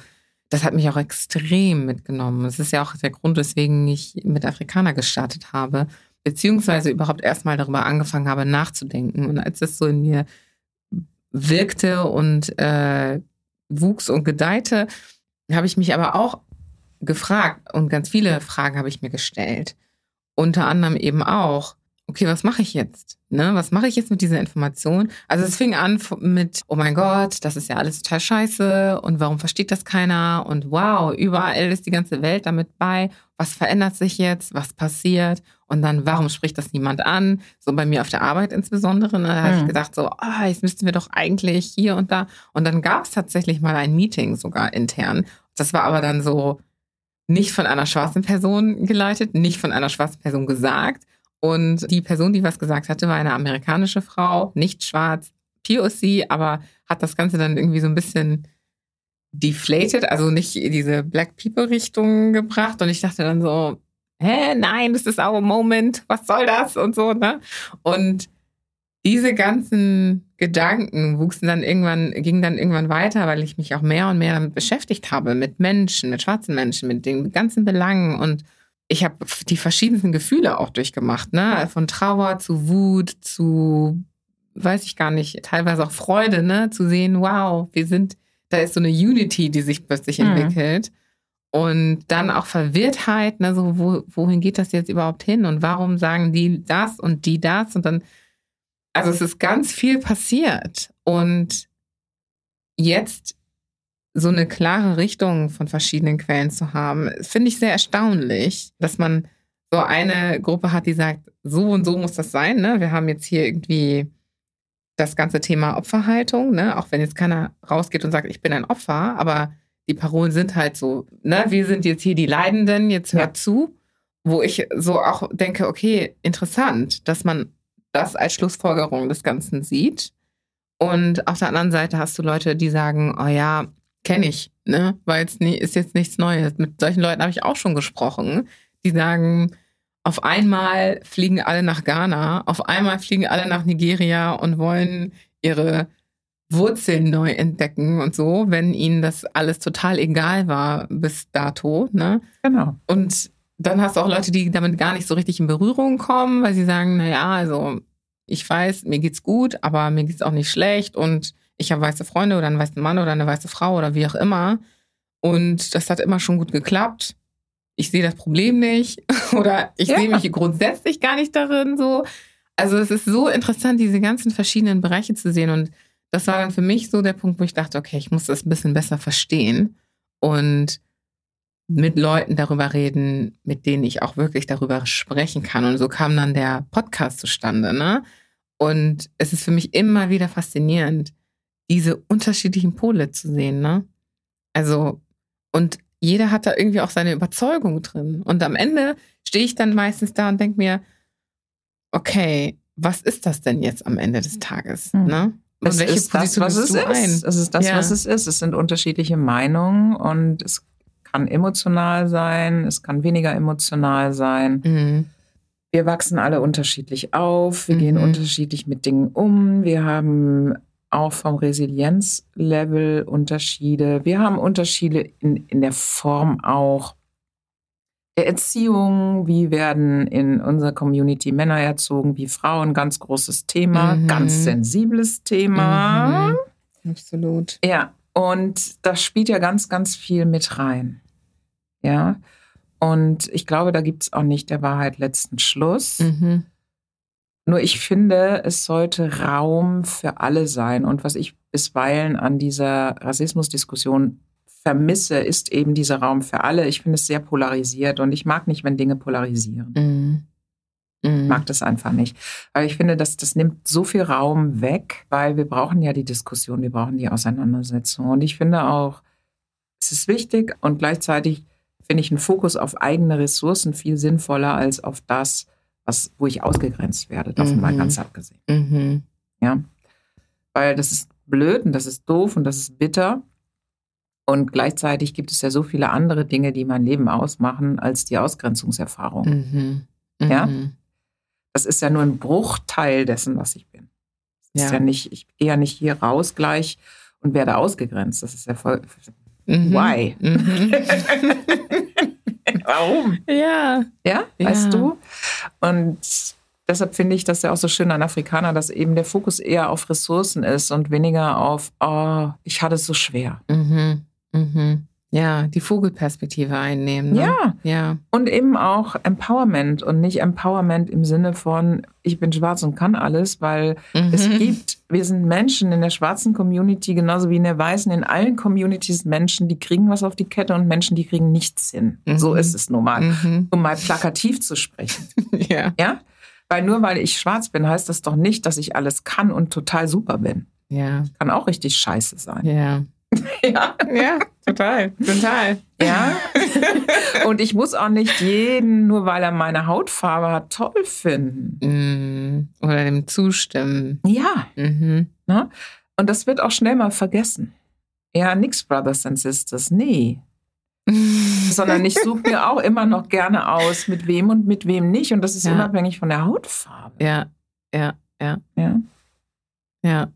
S2: das hat mich auch extrem mitgenommen. Das ist ja auch der Grund, weswegen ich mit Afrikaner gestartet habe, beziehungsweise überhaupt erstmal darüber angefangen habe nachzudenken. Und als es so in mir wirkte und äh, wuchs und gedeihte, habe ich mich aber auch gefragt und ganz viele Fragen habe ich mir gestellt. Unter anderem eben auch, okay, was mache ich jetzt? Ne? Was mache ich jetzt mit dieser Information? Also es fing an mit, oh mein Gott, das ist ja alles total scheiße und warum versteht das keiner? Und wow, überall ist die ganze Welt damit bei. Was verändert sich jetzt? Was passiert? Und dann, warum spricht das niemand an? So bei mir auf der Arbeit insbesondere. Ne? Da habe ich hm. gedacht, so, ah, jetzt müssten wir doch eigentlich hier und da. Und dann gab es tatsächlich mal ein Meeting sogar intern. Das war aber dann so nicht von einer schwarzen Person geleitet, nicht von einer schwarzen Person gesagt, und die Person, die was gesagt hatte, war eine amerikanische Frau, nicht schwarz, POC, aber hat das Ganze dann irgendwie so ein bisschen deflated, also nicht in diese Black People-Richtung gebracht. Und ich dachte dann so, hä, nein, das ist our moment, was soll das und so, ne? Und diese ganzen Gedanken wuchsen dann irgendwann, gingen dann irgendwann weiter, weil ich mich auch mehr und mehr damit beschäftigt habe, mit Menschen, mit schwarzen Menschen, mit den ganzen Belangen und ich habe die verschiedensten Gefühle auch durchgemacht, ne? Von Trauer zu Wut zu, weiß ich gar nicht, teilweise auch Freude, ne? Zu sehen, wow, wir sind, da ist so eine Unity, die sich plötzlich mhm. entwickelt. Und dann auch Verwirrtheit, ne? So, wo, wohin geht das jetzt überhaupt hin? Und warum sagen die das und die das? Und dann, also es ist ganz viel passiert. Und jetzt so eine klare Richtung von verschiedenen Quellen zu haben, finde ich sehr erstaunlich, dass man so eine Gruppe hat, die sagt, so und so muss das sein. Ne? Wir haben jetzt hier irgendwie das ganze Thema Opferhaltung, ne? auch wenn jetzt keiner rausgeht und sagt, ich bin ein Opfer, aber die Parolen sind halt so, ne? wir sind jetzt hier die Leidenden, jetzt hört ja. zu, wo ich so auch denke, okay, interessant, dass man das als Schlussfolgerung des Ganzen sieht. Und auf der anderen Seite hast du Leute, die sagen, oh ja, kenne ich, ne? War jetzt nie, ist jetzt nichts Neues. Mit solchen Leuten habe ich auch schon gesprochen, die sagen, auf einmal fliegen alle nach Ghana, auf einmal fliegen alle nach Nigeria und wollen ihre Wurzeln neu entdecken und so, wenn ihnen das alles total egal war bis dato, ne?
S1: Genau.
S2: Und dann hast du auch Leute, die damit gar nicht so richtig in Berührung kommen, weil sie sagen, naja, also ich weiß, mir geht's gut, aber mir geht's auch nicht schlecht und ich habe weiße Freunde oder einen weißen Mann oder eine weiße Frau oder wie auch immer. Und das hat immer schon gut geklappt. Ich sehe das Problem nicht oder ich ja. sehe mich grundsätzlich gar nicht darin so. Also es ist so interessant, diese ganzen verschiedenen Bereiche zu sehen. Und das war dann für mich so der Punkt, wo ich dachte, okay, ich muss das ein bisschen besser verstehen und mit Leuten darüber reden, mit denen ich auch wirklich darüber sprechen kann. Und so kam dann der Podcast zustande. Ne? Und es ist für mich immer wieder faszinierend, diese unterschiedlichen Pole zu sehen, ne? Also, und jeder hat da irgendwie auch seine Überzeugung drin. Und am Ende stehe ich dann meistens da und denke mir, okay, was ist das denn jetzt am Ende des Tages?
S1: Hm.
S2: Ne?
S1: Es
S2: welche
S1: ist das, was es ist. Es ist das,
S2: Ja.
S1: was es ist. Es sind unterschiedliche Meinungen und es kann emotional sein, es kann weniger emotional sein.
S2: Mhm.
S1: Wir wachsen alle unterschiedlich auf, wir gehen
S2: Mhm.
S1: unterschiedlich mit Dingen um, wir haben auch vom Resilienzlevel Unterschiede. Wir haben Unterschiede in, in der Form auch Erziehung. Wie werden in unserer Community Männer erzogen, wie Frauen? Ganz großes Thema,
S2: Mhm.
S1: ganz sensibles Thema.
S2: Mhm. Absolut.
S1: Ja, und das spielt ja ganz, ganz viel mit rein. Ja, und ich glaube, da gibt es auch nicht der Wahrheit letzten Schluss.
S2: Mhm.
S1: Nur ich finde, es sollte Raum für alle sein. Und was ich bisweilen an dieser Rassismusdiskussion vermisse, ist eben dieser Raum für alle. Ich finde es sehr polarisiert und ich mag nicht, wenn Dinge polarisieren.
S2: Mhm. Mhm.
S1: Ich mag das einfach nicht. Aber ich finde, dass das nimmt so viel Raum weg, weil wir brauchen ja die Diskussion, wir brauchen die Auseinandersetzung. Und ich finde auch, es ist wichtig und gleichzeitig finde ich einen Fokus auf eigene Ressourcen viel sinnvoller als auf das, was, wo ich ausgegrenzt werde, davon mal
S2: Mhm.
S1: ganz abgesehen.
S2: Mhm.
S1: Ja. Weil das ist blöd und das ist doof und das ist bitter. Und gleichzeitig gibt es ja so viele andere Dinge, die mein Leben ausmachen, als die Ausgrenzungserfahrung.
S2: Mhm.
S1: Ja?
S2: Mhm.
S1: Das ist ja nur ein Bruchteil dessen, was ich bin. Das ist
S2: Ja.
S1: ja nicht, ich gehe ja nicht hier raus gleich und werde ausgegrenzt. Das ist ja voll.
S2: Mhm.
S1: Why?
S2: Mhm.
S1: Warum?
S2: ja.
S1: Ja,
S2: Ja.
S1: weißt du? Und deshalb finde ich das ja auch so schön an Afrikaner, dass eben der Fokus eher auf Ressourcen ist und weniger auf, oh, ich hatte es so schwer.
S2: Mhm. Mhm. Ja, die Vogelperspektive einnehmen. Ne?
S1: Ja,
S2: Ja.
S1: und eben auch Empowerment und nicht Empowerment im Sinne von, ich bin schwarz und kann alles, weil es
S2: Mhm.
S1: gibt, wir sind Menschen in der schwarzen Community, genauso wie in der weißen, in allen Communities Menschen, die kriegen was auf die Kette und Menschen, die kriegen nichts hin.
S2: Mhm.
S1: So ist es nun mal.
S2: Mhm.
S1: Um mal plakativ zu sprechen.
S2: Ja.
S1: Ja? Weil nur weil ich schwarz bin, heißt das doch nicht, dass ich alles kann und total super bin.
S2: Ja.
S1: Kann auch richtig scheiße sein.
S2: Ja.
S1: Ja.
S2: Ja, total. Total.
S1: ja. Und ich muss auch nicht jeden, nur weil er meine Hautfarbe hat, toll finden.
S2: Mhm. Oder dem zustimmen.
S1: Ja.
S2: Mhm.
S1: Ne? Und das wird auch schnell mal vergessen. Ja, nix Brothers and Sisters, nee. Sondern ich suche mir auch immer noch gerne aus, mit wem und mit wem nicht. Und das ist
S2: Ja.
S1: unabhängig von der Hautfarbe.
S2: Ja, ja, ja,
S1: Ja.
S2: ja.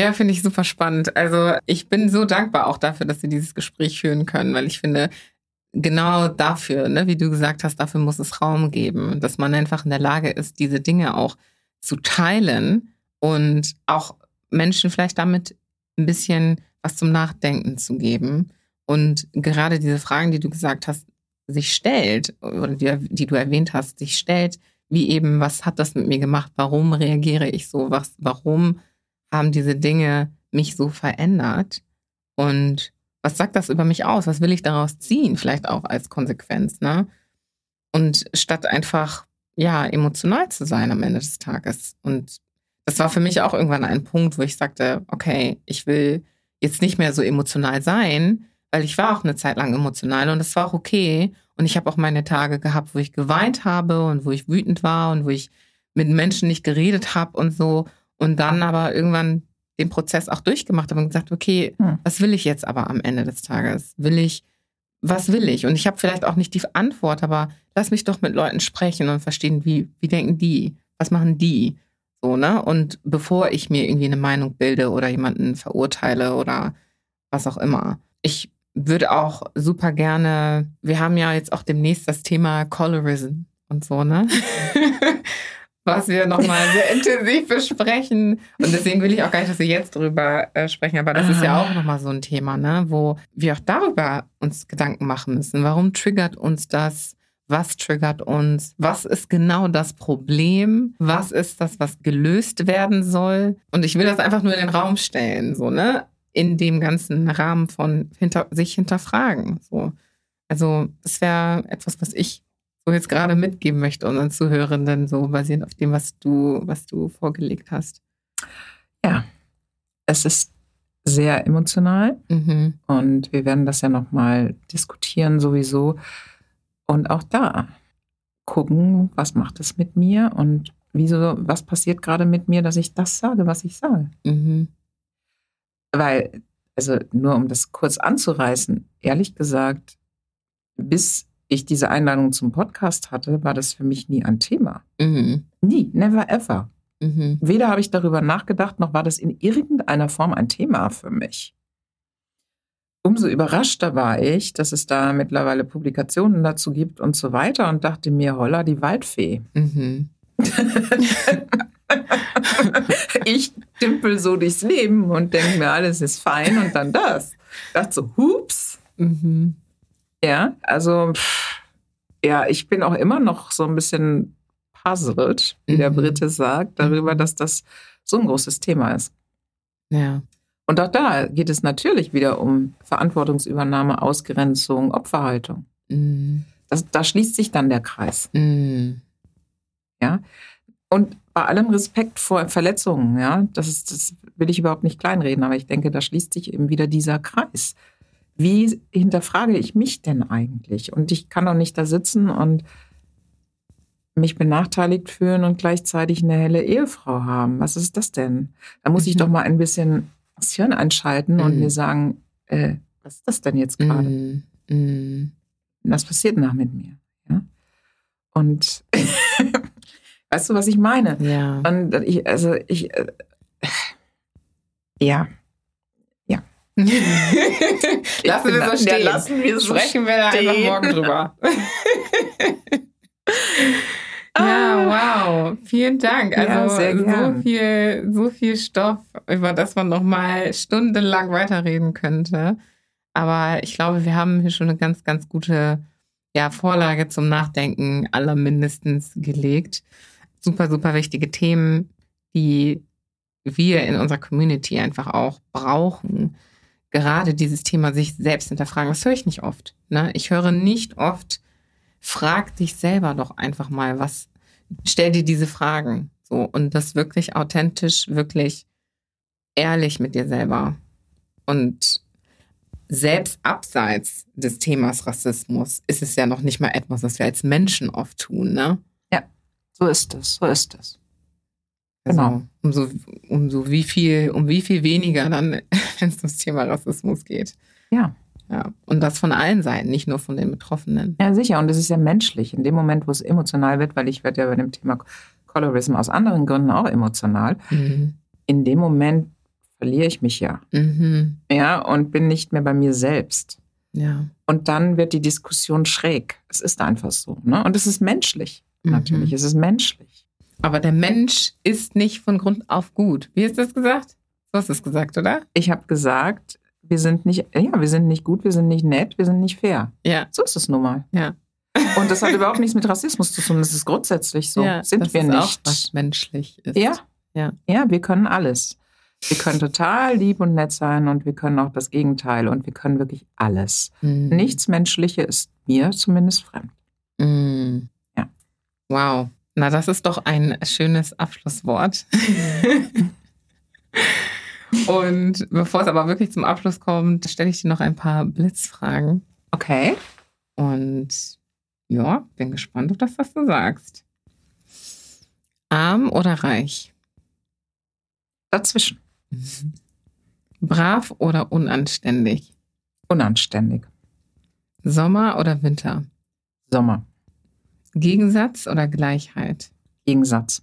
S2: Ja, finde ich super spannend. Also ich bin so dankbar auch dafür, dass wir dieses Gespräch führen können, weil ich finde, genau dafür, ne, wie du gesagt hast, dafür muss es Raum geben, dass man einfach in der Lage ist, diese Dinge auch zu teilen und auch Menschen vielleicht damit ein bisschen was zum Nachdenken zu geben. Und gerade diese Fragen, die du gesagt hast, sich stellt, oder die, die du erwähnt hast, sich stellt, wie eben, was hat das mit mir gemacht? Warum reagiere ich so? Was, warum haben diese Dinge mich so verändert? Und was sagt das über mich aus? Was will ich daraus ziehen? Vielleicht auch als Konsequenz, ne? Und statt einfach, ja, emotional zu sein am Ende des Tages. Und das war für mich auch irgendwann ein Punkt, wo ich sagte, okay, ich will jetzt nicht mehr so emotional sein, weil ich war auch eine Zeit lang emotional und das war auch okay. Und ich habe auch meine Tage gehabt, wo ich geweint habe und wo ich wütend war und wo ich mit Menschen nicht geredet habe und so. Und dann aber irgendwann den Prozess auch durchgemacht habe und gesagt, okay,
S1: Hm.
S2: was will ich jetzt aber am Ende des Tages? Will ich, was will ich? Und ich habe vielleicht auch nicht die Antwort, aber lass mich doch mit Leuten sprechen und verstehen, wie, wie denken die? Was machen die? So, ne? Und bevor ich mir irgendwie eine Meinung bilde oder jemanden verurteile oder was auch immer. Ich würde auch super gerne, wir haben ja jetzt auch demnächst das Thema Colorism und so, ne? Was wir nochmal sehr intensiv besprechen. Und deswegen will ich auch gar nicht, dass wir jetzt drüber äh, sprechen, aber das ist ja auch nochmal so ein Thema, ne? Wo wir auch darüber uns Gedanken machen müssen. Warum triggert uns das? Was triggert uns? Was ist genau das Problem? Was ist das, was gelöst werden soll? Und ich will das einfach nur in den Raum stellen, so, ne? In dem ganzen Rahmen von hinter, sich hinterfragen. So. Also, das wäre etwas, was ich so jetzt gerade mitgeben möchte unseren Zuhörenden, so basierend auf dem, was du, was du vorgelegt hast.
S1: Ja, es ist sehr emotional. Mhm. Und wir werden das ja nochmal diskutieren sowieso. Und auch da gucken, was macht es mit mir und wieso, was passiert gerade mit mir, dass ich das sage, was ich sage. Mhm. Weil, also nur um das kurz anzureißen, ehrlich gesagt, bis ich diese Einladung zum Podcast hatte, war das für mich nie ein Thema. Mhm. Nie, never ever. Mhm. Weder habe ich darüber nachgedacht, noch war das in irgendeiner Form ein Thema für mich. Umso überraschter war ich, dass es da mittlerweile Publikationen dazu gibt und so weiter und dachte mir, holla, die Waldfee. Mhm. ich dümpel so durchs Leben und denke mir, alles ist fein und dann das. Ich dachte so, hups. Mhm. Ja, also, pff, ja, ich bin auch immer noch so ein bisschen puzzled, wie mhm. der Brite sagt, darüber, dass das so ein großes Thema ist.
S2: Ja.
S1: Und auch da geht es natürlich wieder um Verantwortungsübernahme, Ausgrenzung, Opferhaltung. Mhm. Das, da schließt sich dann der Kreis. Mhm. Ja. Und bei allem Respekt vor Verletzungen, ja, das, ist, das will ich überhaupt nicht kleinreden, aber ich denke, da schließt sich eben wieder dieser Kreis. Wie hinterfrage ich mich denn eigentlich? Und ich kann doch nicht da sitzen und mich benachteiligt fühlen und gleichzeitig eine helle Ehefrau haben. Was ist das denn? Da muss mhm. ich doch mal ein bisschen das Hirn einschalten mhm. und mir sagen, äh, was ist das denn jetzt gerade? Mhm. mhm. Was passiert nach mit mir? Ja? Und weißt du, was ich meine?
S2: Ja.
S1: Und ich, also ich, äh, ja.
S2: Lassen wir so stehen. Ja, lassen wir so Sprechen wir da einfach morgen drüber. Ja, wow. Vielen Dank. Also ja, so viel, so viel Stoff, über das man noch mal stundenlang weiterreden könnte. Aber ich glaube, wir haben hier schon eine ganz, ganz gute ja, Vorlage zum Nachdenken aller mindestens gelegt. Super, super wichtige Themen, die wir in unserer Community einfach auch brauchen. Gerade dieses Thema sich selbst hinterfragen, das höre ich nicht oft. Ne? Ich höre nicht oft, frag dich selber doch einfach mal, was, stell dir diese Fragen. So, und das wirklich authentisch, wirklich ehrlich mit dir selber. Und selbst abseits des Themas Rassismus ist es ja noch nicht mal etwas, was wir als Menschen oft tun, ne?
S1: Ja, so ist es, so ist es.
S2: Genau. Also, umso, umso wie viel, um wie viel weniger dann, wenn es ums Thema Rassismus geht.
S1: Ja.
S2: Ja, und das von allen Seiten, nicht nur von den Betroffenen.
S1: Ja, sicher. Und es ist ja menschlich. In dem Moment, wo es emotional wird, weil ich werde ja bei dem Thema Colorism aus anderen Gründen auch emotional. Mhm. In dem Moment verliere ich mich ja. Mhm. Ja, und bin nicht mehr bei mir selbst.
S2: Ja.
S1: Und dann wird die Diskussion schräg. Es ist einfach so. Ne? Und es ist menschlich. Mhm. Natürlich, es ist menschlich.
S2: Aber der Mensch ist nicht von Grund auf gut. Wie hast du das gesagt? Du hast es gesagt, oder?
S1: Ich habe gesagt, wir sind nicht, ja, wir sind nicht gut, wir sind nicht nett, wir sind nicht fair.
S2: Ja.
S1: So ist es nun mal.
S2: Ja.
S1: Und das hat überhaupt nichts mit Rassismus zu tun. Das ist grundsätzlich so.
S2: Ja,
S1: sind wir nicht. Auch
S2: was menschlich ist.
S1: Ja. ja. Ja, wir können alles. Wir können total lieb und nett sein und wir können auch das Gegenteil und wir können wirklich alles. Mhm. Nichts Menschliche ist mir zumindest fremd.
S2: Mhm. Ja. Wow. Na, das ist doch ein schönes Abschlusswort. Und bevor es aber wirklich zum Abschluss kommt, stelle ich dir noch ein paar Blitzfragen.
S1: Okay.
S2: Und ja, bin gespannt auf das, was du sagst. Arm oder reich?
S1: Dazwischen.
S2: Brav oder unanständig?
S1: Unanständig.
S2: Sommer oder Winter?
S1: Sommer.
S2: Gegensatz oder Gleichheit?
S1: Gegensatz.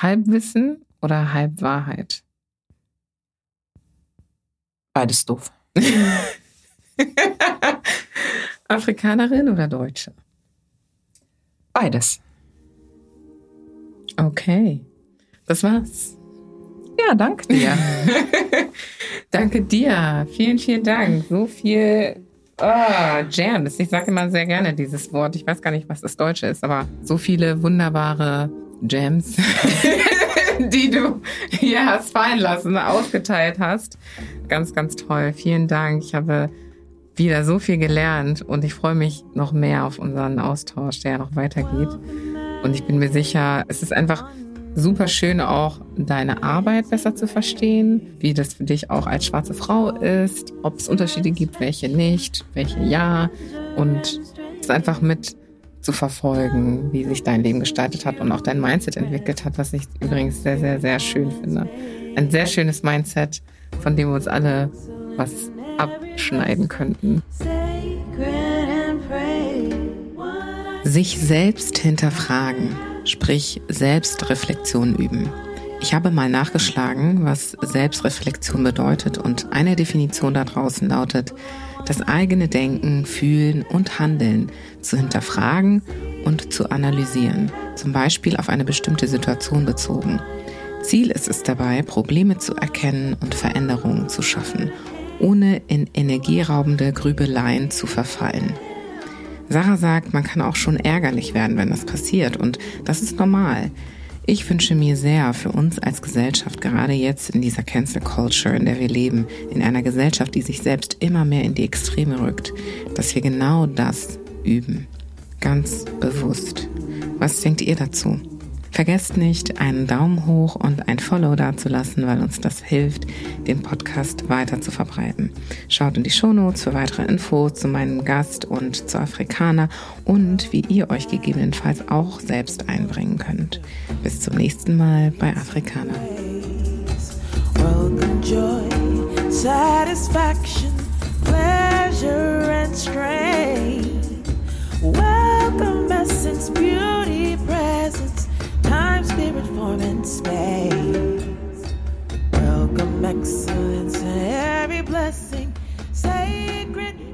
S2: Halbwissen oder Halbwahrheit?
S1: Beides doof.
S2: Afrikanerin oder Deutsche?
S1: Beides.
S2: Okay. Das war's.
S1: Ja, danke dir.
S2: danke dir. Vielen, vielen Dank. So viel oh, Jams. Ich sage immer sehr gerne dieses Wort. Ich weiß gar nicht, was das Deutsche ist, aber so viele wunderbare Jams. die du hier hast fallen lassen, ausgeteilt hast. Ganz, ganz toll. Vielen Dank. Ich habe wieder so viel gelernt und ich freue mich noch mehr auf unseren Austausch, der ja noch weitergeht. Und ich bin mir sicher, es ist einfach super schön auch deine Arbeit besser zu verstehen, wie das für dich auch als schwarze Frau ist, ob es Unterschiede gibt, welche nicht, welche ja und es einfach mit zu verfolgen, wie sich dein Leben gestaltet hat und auch dein Mindset entwickelt hat, was ich übrigens sehr, sehr, sehr schön finde. Ein sehr schönes Mindset, von dem wir uns alle was abschneiden könnten. Sich selbst hinterfragen, sprich Selbstreflexion üben. Ich habe mal nachgeschlagen, was Selbstreflexion bedeutet und eine Definition da draußen lautet, das eigene Denken, Fühlen und Handeln zu hinterfragen und zu analysieren, zum Beispiel auf eine bestimmte Situation bezogen. Ziel ist es dabei, Probleme zu erkennen und Veränderungen zu schaffen, ohne in energieraubende Grübeleien zu verfallen. Sarah sagt, man kann auch schon ärgerlich werden, wenn das passiert und das ist normal. Ich wünsche mir sehr für uns als Gesellschaft, gerade jetzt in dieser Cancel Culture, in der wir leben, in einer Gesellschaft, die sich selbst immer mehr in die Extreme rückt, dass wir genau das üben. Ganz bewusst. Was denkt ihr dazu? Vergesst nicht, einen Daumen hoch und ein Follow dazulassen, weil uns das hilft, den Podcast weiter zu verbreiten. Schaut in die Shownotes für weitere Infos zu meinem Gast und zu Afrikaner und wie ihr euch gegebenenfalls auch selbst einbringen könnt. Bis zum nächsten Mal bei Afrikaner. Welcome, essence, beauty, presence. time, spirit, form, and space. Welcome excellence and every blessing, sacred.